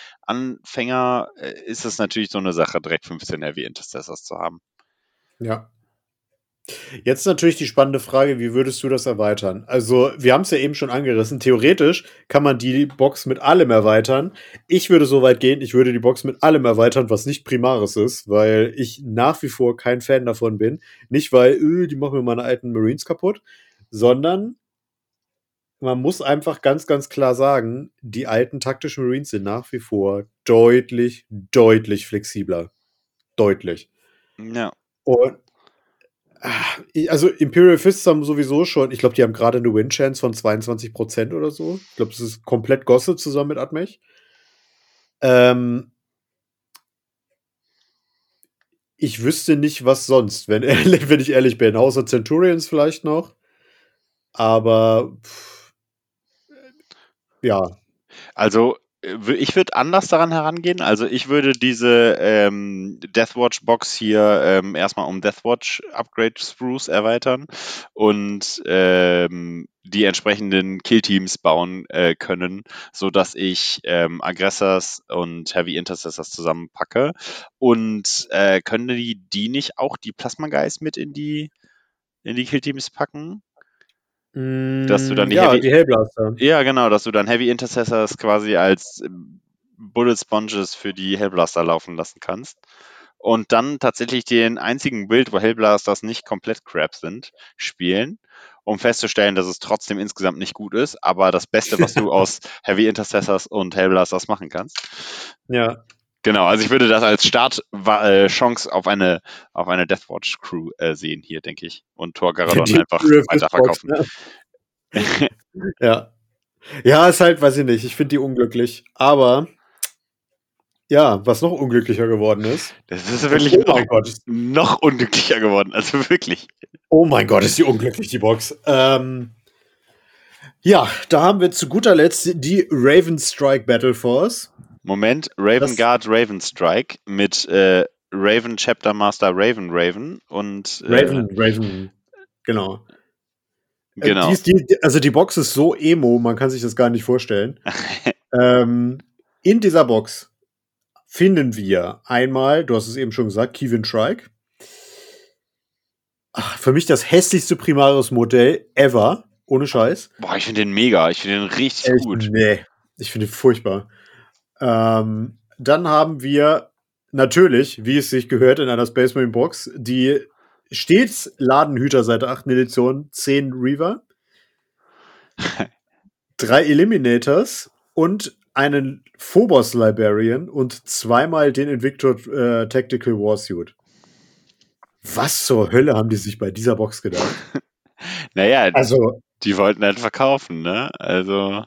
äh, ist es natürlich so eine Sache, direkt 15 Heavy Intercessors zu haben. Ja. Jetzt natürlich die spannende Frage, wie würdest du das erweitern? Also, wir haben es ja eben schon angerissen. Theoretisch kann man die Box mit allem erweitern. Ich würde so weit gehen, ich würde die Box mit allem erweitern, was nicht Primaris ist, weil ich nach wie vor kein Fan davon bin. Nicht, weil, öh, die machen mir meine alten Marines kaputt, sondern man muss einfach ganz, ganz klar sagen, die alten taktischen Marines sind nach wie vor deutlich, deutlich flexibler. Deutlich. Ja. Und ah, also Imperial Fists haben sowieso schon, ich glaube, die haben gerade eine Win-Chance von 22% oder so. Ich glaube, das ist komplett Gosse zusammen mit Admech. Ähm, ich wüsste nicht, was sonst, wenn, wenn ich ehrlich bin. Außer Centurions vielleicht noch. Aber pff, ja, Also ich würde anders daran herangehen. Also ich würde diese ähm, Deathwatch-Box hier ähm, erstmal um Deathwatch-Upgrade-Sprues erweitern und ähm, die entsprechenden Killteams bauen äh, können, sodass ich ähm, Aggressors und Heavy Intercessors zusammenpacke. Und äh, können die, die nicht auch die Plasma Guys mit in die, in die Killteams packen? Dass du dann die ja, Heavy- die Hellblaster. Ja, genau, dass du dann Heavy Intercessors quasi als ähm, Bullet Sponges für die Hellblaster laufen lassen kannst. Und dann tatsächlich den einzigen Bild, wo Hellblasters nicht komplett crap sind, spielen, um festzustellen, dass es trotzdem insgesamt nicht gut ist, aber das Beste, was du aus Heavy Intercessors und Hellblasters machen kannst. Ja. Genau, also ich würde das als Startchance auf eine, auf eine Deathwatch Crew äh, sehen hier, denke ich. Und Thor Garadon Die einfach weiterverkaufen. Ne? Ja. Ja, ist halt, weiß ich nicht, ich finde die unglücklich. Aber ja, was noch unglücklicher geworden ist. Das ist wirklich oh noch, mein Gott. noch unglücklicher geworden. Also wirklich. Oh mein Gott, ist die unglücklich, die Box. Ähm, ja, da haben wir zu guter Letzt die Raven Strike Battle Force. Moment, Raven Guard Raven Strike mit äh, Raven Chapter Master Raven Raven und äh, Raven, Raven, genau. Äh, genau. Die ist, die, also die Box ist so emo, man kann sich das gar nicht vorstellen. ähm, in dieser Box finden wir einmal, du hast es eben schon gesagt, Kevin Shrike. Ach, für mich das hässlichste Primaris-Modell ever. Ohne Scheiß. Boah, ich finde den mega. Ich finde den richtig Echt? gut. Nee, ich finde ihn furchtbar. Ähm, dann haben wir natürlich, wie es sich gehört in einer Space Marine Box, die stets Ladenhüter seit der 8. Edition, 10 Reaver, drei Eliminators und einen Phobos Librarian und zweimal den Invictor äh, Tactical Warsuit. Was zur Hölle haben die sich bei dieser Box gedacht? Naja, Also, die wollten halt verkaufen, ne? Also,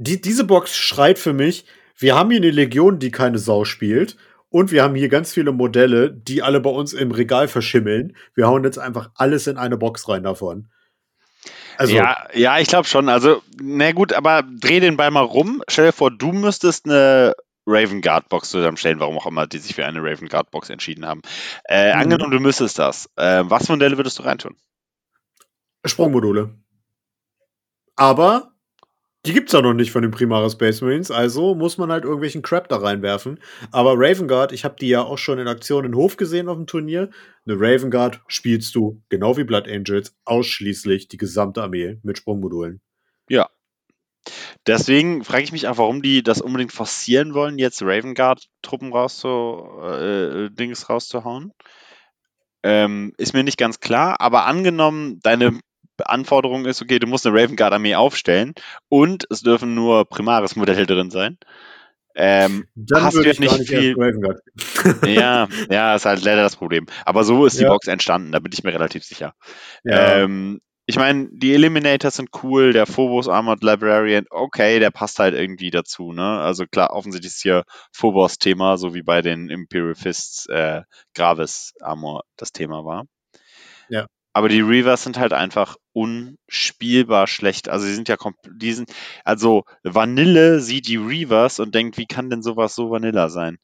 die, diese Box schreit für mich, wir haben hier eine Legion, die keine Sau spielt. Und wir haben hier ganz viele Modelle, die alle bei uns im Regal verschimmeln. Wir hauen jetzt einfach alles in eine Box rein davon. Also, ja, ja, ich glaube schon. Also, na gut, aber dreh den Ball mal rum. Stell dir vor, du müsstest eine Raven Guard Box zusammenstellen, warum auch immer die sich für eine Raven Guard Box entschieden haben. Äh, Mhm. Angenommen, du müsstest das. Äh, was Modelle würdest du reintun? Sprungmodule. Aber die gibt's ja noch nicht von den Primaris Space Marines, also muss man halt irgendwelchen Crap da reinwerfen. Aber Raven Guard, ich habe die ja auch schon in Aktion in Hof gesehen auf dem Turnier. Eine Raven Guard spielst du, genau wie Blood Angels, ausschließlich die gesamte Armee mit Sprungmodulen. deswegen frage ich mich auch, warum die das unbedingt forcieren wollen, jetzt Raven Guard-Truppen rauszu, äh, Dings rauszuhauen. Ähm, ist mir nicht ganz klar, aber angenommen, deine Anforderung ist, okay, du musst eine Raven Guard-Armee aufstellen und es dürfen nur Primaris-Modelle drin sein. Ähm, Dann hast du gar nicht viel. Guard. Ja, ja, ist halt leider das Problem. Aber so ist die Ja. Box entstanden, da bin ich mir relativ sicher. Ja. Ähm, ich meine, die Eliminators sind cool, der Phobos Armored Librarian, okay, der passt halt irgendwie dazu, ne? Also klar, offensichtlich ist hier Phobos-Thema, so wie bei den Imperial Fists äh, Gravis Armor das Thema war. Ja. Aber die Reavers sind halt einfach unspielbar schlecht. Also sie sind ja komplett, die sind, also Vanille sieht die Reavers und denkt, wie kann denn sowas so Vanilla sein?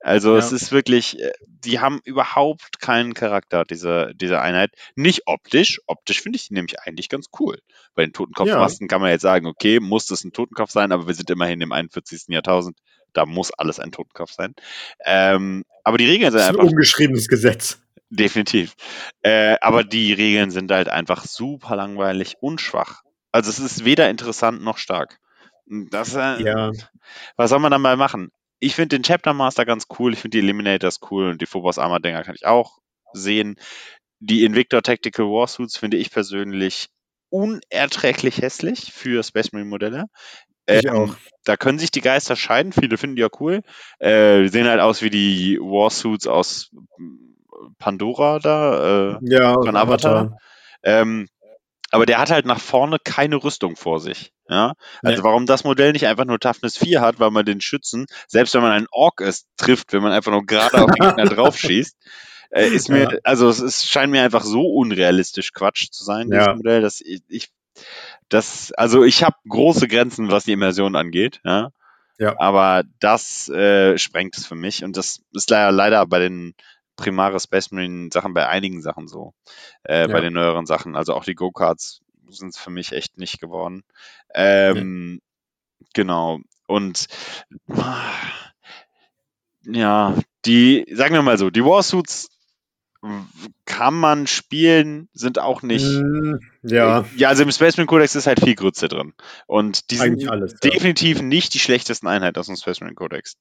Also Ja. es ist wirklich, äh, die haben überhaupt keinen Charakter, diese, diese Einheit. Nicht optisch. Optisch finde ich die nämlich eigentlich ganz cool. Bei den Totenkopfmasken kann man jetzt sagen, okay, muss das ein Totenkopf sein, aber wir sind immerhin im 41. Jahrtausend. Da muss alles ein Totenkopf sein. Ähm, aber die Regeln sind Das ist ein einfach ungeschriebenes Gesetz. Definitiv. Äh, aber die Regeln sind halt einfach super langweilig und schwach. Also es ist weder interessant noch stark. Das, äh, Ja. Was soll man dann mal machen? Ich finde den Chapter Master ganz cool, ich finde die Eliminators cool und die Phobos Armor Dinger kann ich auch sehen. Die Invictor Tactical Warsuits finde ich persönlich unerträglich hässlich für Space Marine Modelle. Ich Ähm, auch. Da können sich die Geister scheiden. Viele finden die ja cool. Äh, sehen halt aus wie die Warsuits aus Pandora da. Äh, Ja, von Avatar. ähm, aber der hat halt nach vorne keine Rüstung vor sich. Ja? Also Nee. warum das Modell nicht einfach nur Toughness 4 hat, weil man den Schützen, selbst wenn man einen Ork ist, trifft, wenn man einfach nur gerade auf den Gegner draufschießt, äh, ist mir, Ja. also es ist, scheint mir einfach so unrealistisch Quatsch zu sein, dieses Ja. Modell, dass ich, ich das, also ich habe große Grenzen, was die Immersion angeht, ja. Ja. Aber das äh, sprengt es für mich und das ist leider, leider bei den Primaris Space Marine Sachen, bei einigen Sachen so, äh, bei Ja. den neueren Sachen. Also auch die Go-Karts sind es für mich echt nicht geworden. Ähm, Genau. Und ja, die, sagen wir mal so, die Warsuits kann man spielen, sind auch nicht. Mm, Ja, Ja, also im Space Marine Codex ist halt viel Grütze drin. Und die sind alles. Ja. definitiv nicht die schlechtesten Einheiten aus dem Space Marine Codex.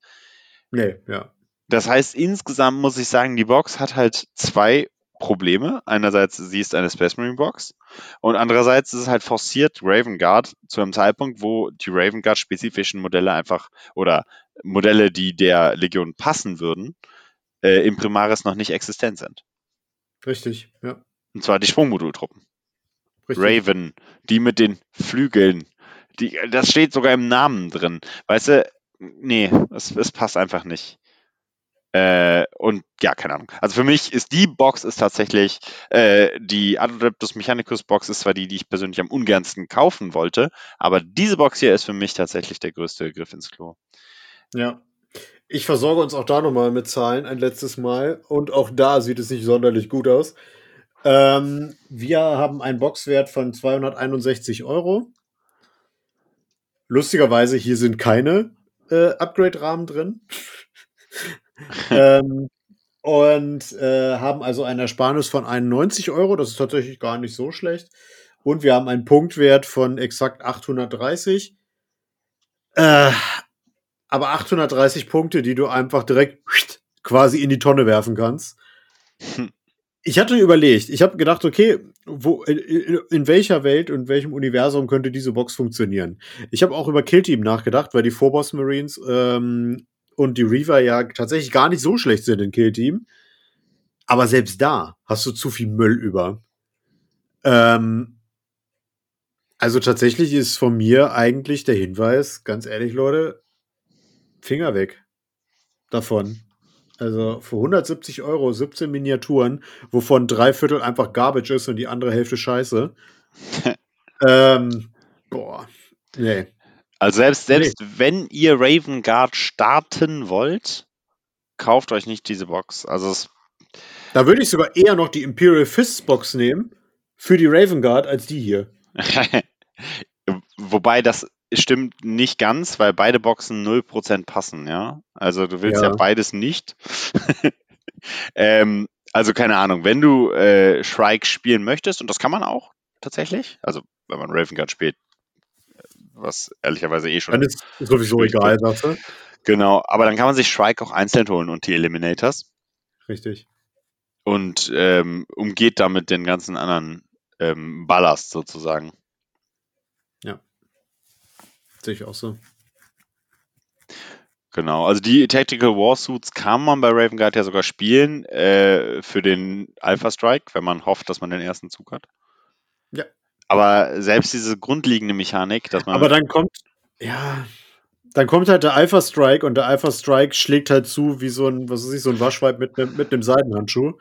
Nee, ja. Das heißt, insgesamt muss ich sagen, die Box hat halt zwei Probleme. Einerseits, sie ist eine Space Marine Box und andererseits ist es halt forciert Raven Guard zu einem Zeitpunkt, wo die Raven Guard spezifischen Modelle einfach oder Modelle, die der Legion passen würden, äh, im Primaris noch nicht existent sind. Richtig, ja. Und zwar die Sprungmodultruppen. Richtig. Raven, die mit den Flügeln. Die, das steht sogar im Namen drin. Weißt du, nee, es, es passt einfach nicht. Äh, und ja, keine Ahnung. Also für mich ist die Box ist tatsächlich, äh, die Adeptus Mechanicus Box ist zwar die, die ich persönlich am ungernsten kaufen wollte, aber diese Box hier ist für mich tatsächlich der größte Griff ins Klo. Ja. Ich versorge uns auch da nochmal mit Zahlen ein letztes Mal. Und auch da sieht es nicht sonderlich gut aus. Ähm, wir haben einen Boxwert von 261 Euro. Lustigerweise, hier sind keine äh, Upgrade-Rahmen drin. ähm, und äh, haben also ein Ersparnis von 91 Euro. Das ist tatsächlich gar nicht so schlecht. Und wir haben einen Punktwert von exakt 830. Äh, aber 830 Punkte, die du einfach direkt quasi in die Tonne werfen kannst. Hm. Ich hatte überlegt, ich habe gedacht, okay, wo, in, in welcher Welt und welchem Universum könnte diese Box funktionieren? Ich habe auch über Killteam nachgedacht, weil die Phobos Marines ähm, und die Reaver ja tatsächlich gar nicht so schlecht sind in Killteam. Aber selbst da hast du zu viel Müll über. Ähm, also tatsächlich ist von mir eigentlich der Hinweis, ganz ehrlich, Leute, Finger weg davon. Also für 170 Euro 17 Miniaturen, wovon drei Viertel einfach Garbage ist und die andere Hälfte Scheiße. ähm, boah, nee. Also selbst, selbst wenn ihr Raven Guard starten wollt, kauft euch nicht diese Box. Also es, Da würde ich sogar eher noch die Imperial Fists Box nehmen für die Raven Guard als die hier. wobei das stimmt nicht ganz, weil beide Boxen 0% passen, ja. Also du willst ja, Ja. beides nicht. ähm, also keine Ahnung, wenn du äh, Shrike spielen möchtest, und das kann man auch tatsächlich, also wenn man Raven Guard spielt, was ehrlicherweise eh schon. Dann ist sowieso egal, sagst du? Genau, aber dann kann man sich Shrike auch einzeln holen und die Eliminators. Richtig. Und ähm, umgeht damit den ganzen anderen ähm, Ballast sozusagen. Ja. Sehe ich auch so. Genau, also die Tactical Warsuits kann man bei Raven Guard ja sogar spielen äh, für den Alpha Strike, wenn man hofft, dass man den ersten Zug hat. Ja. Aber selbst diese grundlegende Mechanik, dass man. Aber dann kommt, ja, dann kommt halt der Alpha Strike und der Alpha Strike schlägt halt zu wie so ein, was weiß ich, so ein Waschweib mit, mit, einem Seidenhandschuh.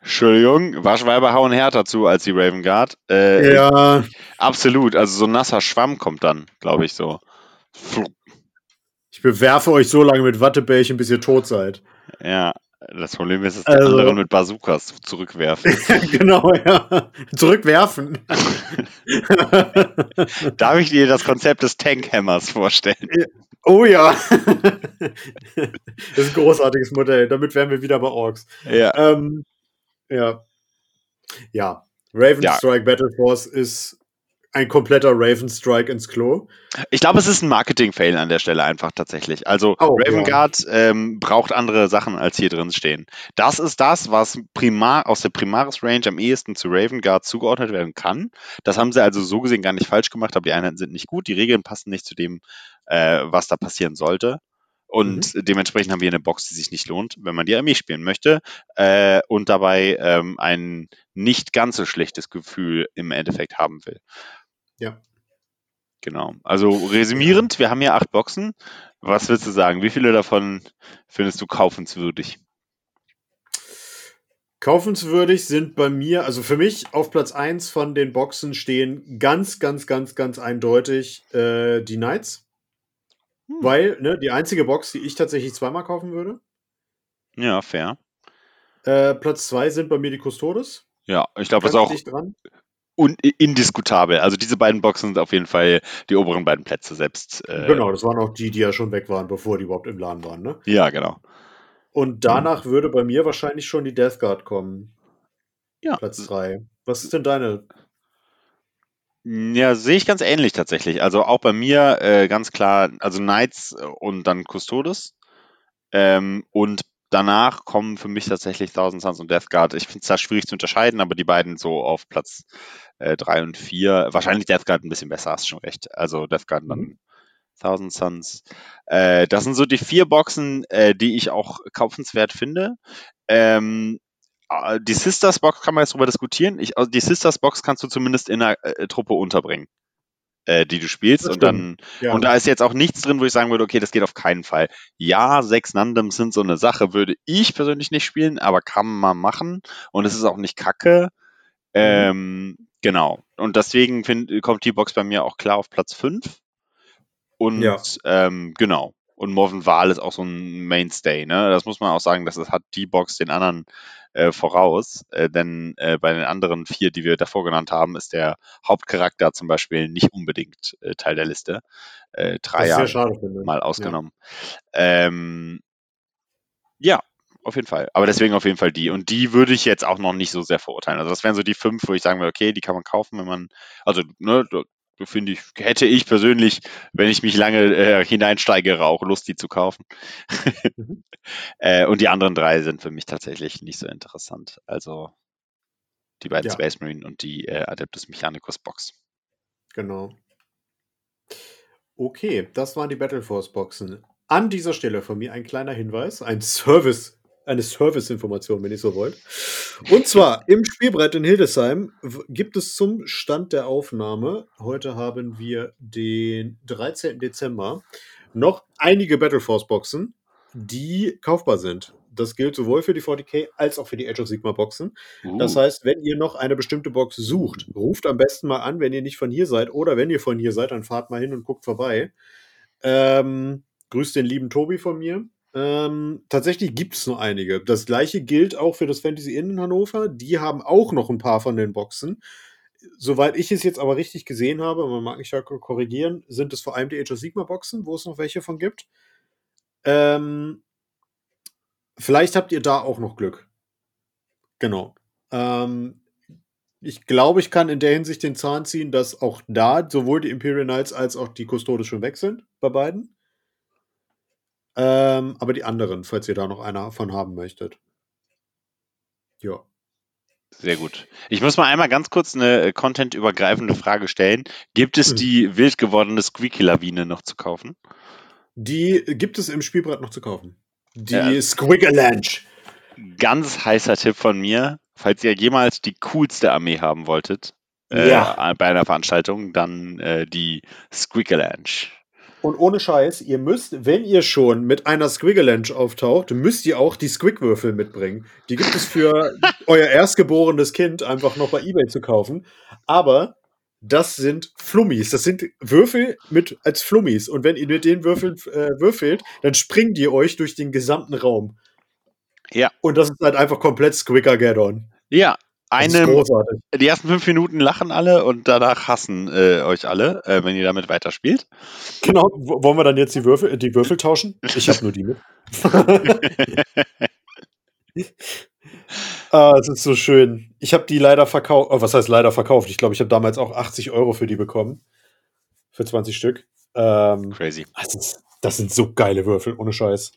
Entschuldigung, Waschweiber hauen härter zu als die Raven Guard. Äh, ja. Absolut, also so ein nasser Schwamm kommt dann, glaube ich, so. Ich bewerfe euch so lange mit Wattebällchen, bis ihr tot seid. Ja, das Problem ist, dass die Also- anderen mit Bazookas zurückwerfen. genau, ja. Zurückwerfen. Darf ich dir das Konzept des Tankhammers vorstellen? oh ja. das ist ein großartiges Modell. Damit wären wir wieder bei Orks. Ja, Ähm, ja. Ja. Raven Ja. Strike Battle Force ist ein kompletter Raven Strike ins Klo. ich glaube, es ist ein Marketing-Fail an der Stelle einfach tatsächlich. Also Oh, Raven ja. Guard ähm, braucht andere Sachen, als hier drin stehen. Das ist das, was primar aus der Primaris-Range am ehesten zu Raven Guard zugeordnet werden kann. Das haben sie also so gesehen gar nicht falsch gemacht, aber die Einheiten sind nicht gut. Die Regeln passen nicht zu dem, äh, was da passieren sollte. Und dementsprechend haben wir eine Box, die sich nicht lohnt, wenn man die Armee spielen möchte äh, und dabei ähm, ein nicht ganz so schlechtes Gefühl im Endeffekt haben will. Ja. Genau. Also resümierend, wir haben hier acht Boxen. Was willst du sagen? Wie viele davon findest du kaufenswürdig? Kaufenswürdig sind bei mir, also für mich auf Platz 1 von den Boxen stehen ganz, ganz, ganz, ganz eindeutig äh, die Knights. Hm. Weil, ne, die einzige Box, die ich tatsächlich zweimal kaufen würde. Ja, fair. Äh, Platz 2 sind bei mir die Custodes. Ja, ich glaube, das ist auch. Un indiskutabel. Also diese beiden Boxen sind auf jeden Fall die oberen beiden Plätze selbst. Äh, Genau, das waren auch die, die ja schon weg waren, bevor die überhaupt im Laden waren, ne? Ja, genau. Und danach würde bei mir wahrscheinlich schon die Death Guard kommen. Ja. Platz 3. Was ist denn deine? Ja, sehe ich ganz ähnlich tatsächlich. Also auch bei mir äh, ganz klar, also Knights und dann Custodes. Ähm, und danach kommen für mich tatsächlich Thousand Suns und Death Guard. Ich finde es da schwierig zu unterscheiden, aber die beiden so auf Platz 3 und 4. Wahrscheinlich Death Guard ein bisschen besser, hast schon recht. Also Death Guard und dann Thousand Suns. Äh, das sind so die vier Boxen, äh, die ich auch kaufenswert finde. Ähm, äh, die Sisters Box kann man jetzt drüber diskutieren. Ich, also die Sisters Box kannst du zumindest in einer äh, Truppe unterbringen, äh, die du spielst. Das und dann Ja. und da ist jetzt auch nichts drin, wo ich sagen würde, okay, das geht auf keinen Fall. Ja, sechs Nandems sind so eine Sache, würde ich persönlich nicht spielen, aber kann man machen. Und es ist auch nicht kacke. Ähm, genau. Und deswegen find, kommt die Box bei mir auch klar auf Platz 5. Und Ja. ähm, genau. Und Morven Wahl ist auch so ein Mainstay, ne? Das muss man auch sagen, das ist, hat die Box den anderen äh, voraus. Äh, denn äh, bei den anderen vier, die wir davor genannt haben, ist der Hauptcharakter zum Beispiel nicht unbedingt äh, Teil der Liste. Äh, drei Jahre schade mal ausgenommen. Ähm, ja, auf jeden Fall. Aber deswegen auf jeden Fall die. Und die würde ich jetzt auch noch nicht so sehr verurteilen. Also das wären so die fünf, wo ich sagen würde, okay, die kann man kaufen, wenn man, also, ne, finde ich, hätte ich persönlich, wenn ich mich lange äh, hineinsteigere, auch Lust, die zu kaufen. Mhm. äh, und die anderen drei sind für mich tatsächlich nicht so interessant. Also die beiden Ja. Space Marine und die äh, Adeptus Mechanicus Box. Genau. Okay, das waren die Battle Force Boxen. An dieser Stelle von mir ein kleiner Hinweis, ein Service, eine Service-Information, wenn ihr so wollt. Und zwar im Spielbrett in Hildesheim gibt es zum Stand der Aufnahme, heute haben wir den 13. Dezember, noch einige Battle Force Boxen, die kaufbar sind. Das gilt sowohl für die 40k als auch für die Age of Sigma Boxen. Das Uh, heißt, wenn ihr noch eine bestimmte Box sucht, ruft am besten mal an, wenn ihr nicht von hier seid. Oder wenn ihr von hier seid, dann fahrt mal hin und guckt vorbei. Ähm, grüßt den lieben Tobi von mir. Ähm, tatsächlich gibt es nur einige. Das gleiche gilt auch für das Fantasy Inn in Hannover. Die haben auch noch ein paar von den Boxen. Soweit ich es jetzt aber richtig gesehen habe, man mag mich ja ko- korrigieren, sind es vor allem die Age of Sigma Boxen, wo es noch welche von gibt. Ähm, vielleicht habt ihr da auch noch Glück. Genau. Ähm, Ich glaube, ich kann in der Hinsicht den Zahn ziehen, dass auch da sowohl die Imperial Knights als auch die Custodes schon weg sind, bei beiden. Ähm, aber die anderen, falls ihr da noch einer von haben möchtet. Ja. Sehr gut. Ich muss mal einmal ganz kurz eine äh, contentübergreifende Frage stellen. Gibt es Mhm. die wild gewordene Squeaky-Lawine noch zu kaufen? Die gibt es im Spielbrett noch zu kaufen. Die Ja. Squigalanche. Ganz heißer Tipp von mir, falls ihr jemals die coolste Armee haben wolltet äh, Ja. bei einer Veranstaltung, dann äh, die Squeakalanche. Und ohne Scheiß, ihr müsst, wenn ihr schon mit einer Squigalanche auftaucht, müsst ihr auch die Squigwürfel mitbringen. Die gibt es für euer erstgeborenes Kind einfach noch bei Ebay zu kaufen. Aber das sind Flummis. Das sind Würfel mit als Flummis. Und wenn ihr mit den Würfeln äh, würfelt, dann springen die euch durch den gesamten Raum. Ja. Und das ist halt einfach komplett Squigger-Gaddon. Ja, Das ist eine, die ersten fünf Minuten lachen alle und danach hassen äh, euch alle, äh, wenn ihr damit weiterspielt. Genau. Wollen wir dann jetzt die Würfel, die Würfel tauschen? Ich habe nur die mit. Ah, es ist so schön. Ich habe die leider verkauft. Oh, was heißt leider verkauft? Ich glaube, ich habe damals auch 80 Euro für die bekommen. Für 20 Stück. Ähm, Crazy. das, ist, das sind so geile Würfel, ohne Scheiß.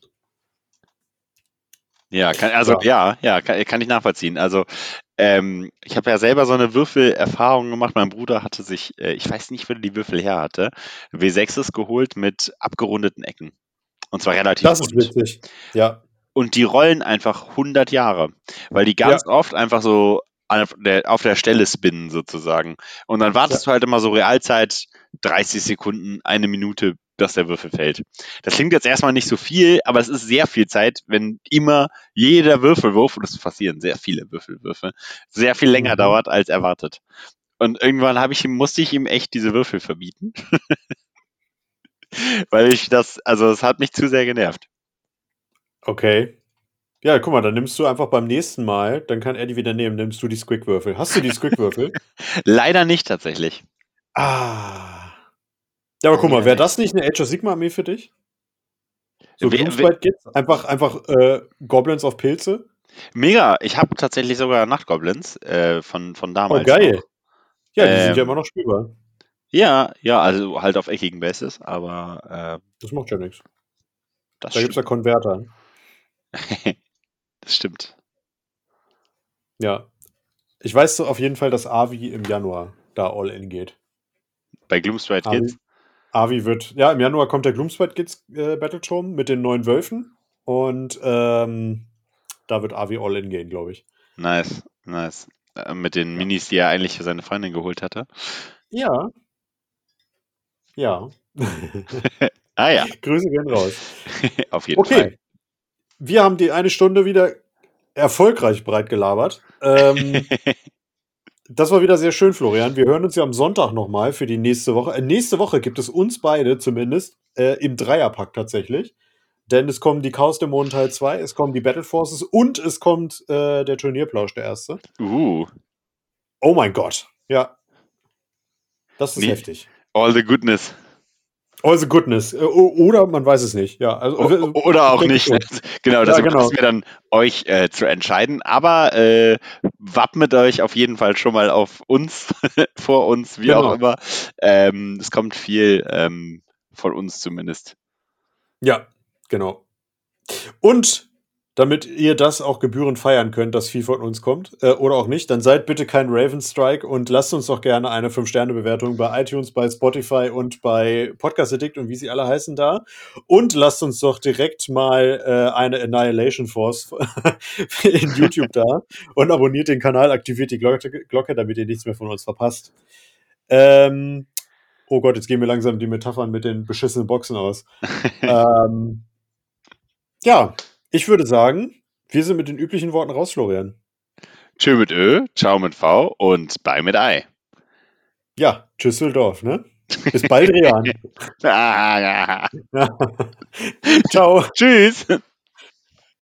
Ja, kann, also ja, ja, kann, kann ich nachvollziehen. Also ähm, ich habe ja selber so eine Würfelerfahrung gemacht. Mein Bruder hatte sich, äh, ich weiß nicht, wo er die Würfel her hatte, W6s geholt mit abgerundeten Ecken. Und zwar relativ Das ist rund. witzig. Ja. Und die rollen einfach 100 Jahre, weil die ganz oft einfach so auf der, auf der Stelle spinnen sozusagen. Und dann wartest du halt immer so Realzeit 30 Sekunden, eine Minute, dass der Würfel fällt. Das klingt jetzt erstmal nicht so viel, aber es ist sehr viel Zeit, wenn immer jeder Würfelwurf, und es passieren sehr viele Würfelwürfe, sehr viel länger Mhm. dauert als erwartet. Und irgendwann habe ich ihm, musste ich ihm echt diese Würfel verbieten. Weil ich das, also es hat mich zu sehr genervt. Okay. Ja, guck mal, dann nimmst du einfach beim nächsten Mal, dann kann er die wieder nehmen, nimmst du die Squigwürfel. Hast du die Squigwürfel? Leider nicht tatsächlich. ah. Ja, aber guck mal, wäre das nicht eine Age of Sigma Armee für dich? So Gloomspite Kids? Einfach, einfach äh, Goblins auf Pilze? Mega, ich habe tatsächlich sogar Nachtgoblins äh, von, von Oh, damals. geil. noch. Ja, die sind Ähm, ja immer noch spielbar. Ja, ja, also halt auf eckigen Basis, aber äh, Das macht ja nichts. Da gibt es ja stimmt. Konverter. das stimmt. Ja. Ich weiß so auf jeden Fall, dass Avi im Januar da all in geht. Bei Gloomstride Kids. Avi wird, ja, im Januar kommt der Gloomspite Kids äh, Battleturm mit den neuen Wölfen und ähm, da wird Avi all in gehen, glaube ich. Nice, nice. Äh, mit den Minis, die er eigentlich für seine Freundin geholt hatte. Ja. Ja. Ah ja, Grüße gehen raus. auf jeden Okay. Fall. Wir haben die eine Stunde wieder erfolgreich breit gelabert. Ähm, das war wieder sehr schön, Florian. Wir hören uns ja am Sonntag nochmal für die nächste Woche. Äh, nächste Woche gibt es uns beide zumindest äh, im Dreierpack tatsächlich. Denn es kommen die Chaos Dämonen Teil 2, es kommen die Battle Forces und es kommt äh, der Turnierplausch, der erste. uh, Oh mein Gott. Ja. Das ist Nee. heftig. all the goodness. Also Goodness. Äh, oder man weiß es nicht. Ja, also, O oder auch nicht. schon. genau, das Ja, genau. wir dann euch äh, zu entscheiden. Aber äh, wappnet euch auf jeden Fall schon mal auf uns, vor uns, wie Genau. auch immer. Ähm, es kommt viel ähm, von uns zumindest. Ja, genau. Und damit ihr das auch gebührend feiern könnt, dass viel von uns kommt, äh, oder auch nicht, dann seid bitte kein Ravenstrike und lasst uns doch gerne eine 5-Sterne-Bewertung bei iTunes, bei Spotify und bei Podcast Addict und wie sie alle heißen da. Und lasst uns doch direkt mal äh, eine Annihilation Force in YouTube da und abonniert den Kanal, aktiviert die Glocke, Glocke, damit ihr nichts mehr von uns verpasst. Ähm, oh Gott, jetzt gehen mir langsam die Metaphern mit den beschissenen Boxen aus. ähm, ja, ich würde sagen, wir sind mit den üblichen Worten raus, Florian. Tschö mit Ö, ciao mit V und bye mit Ei. Ja, Düsseldorf, ne? Bis bald, Rian. Ah, ja. Ciao. Tschüss.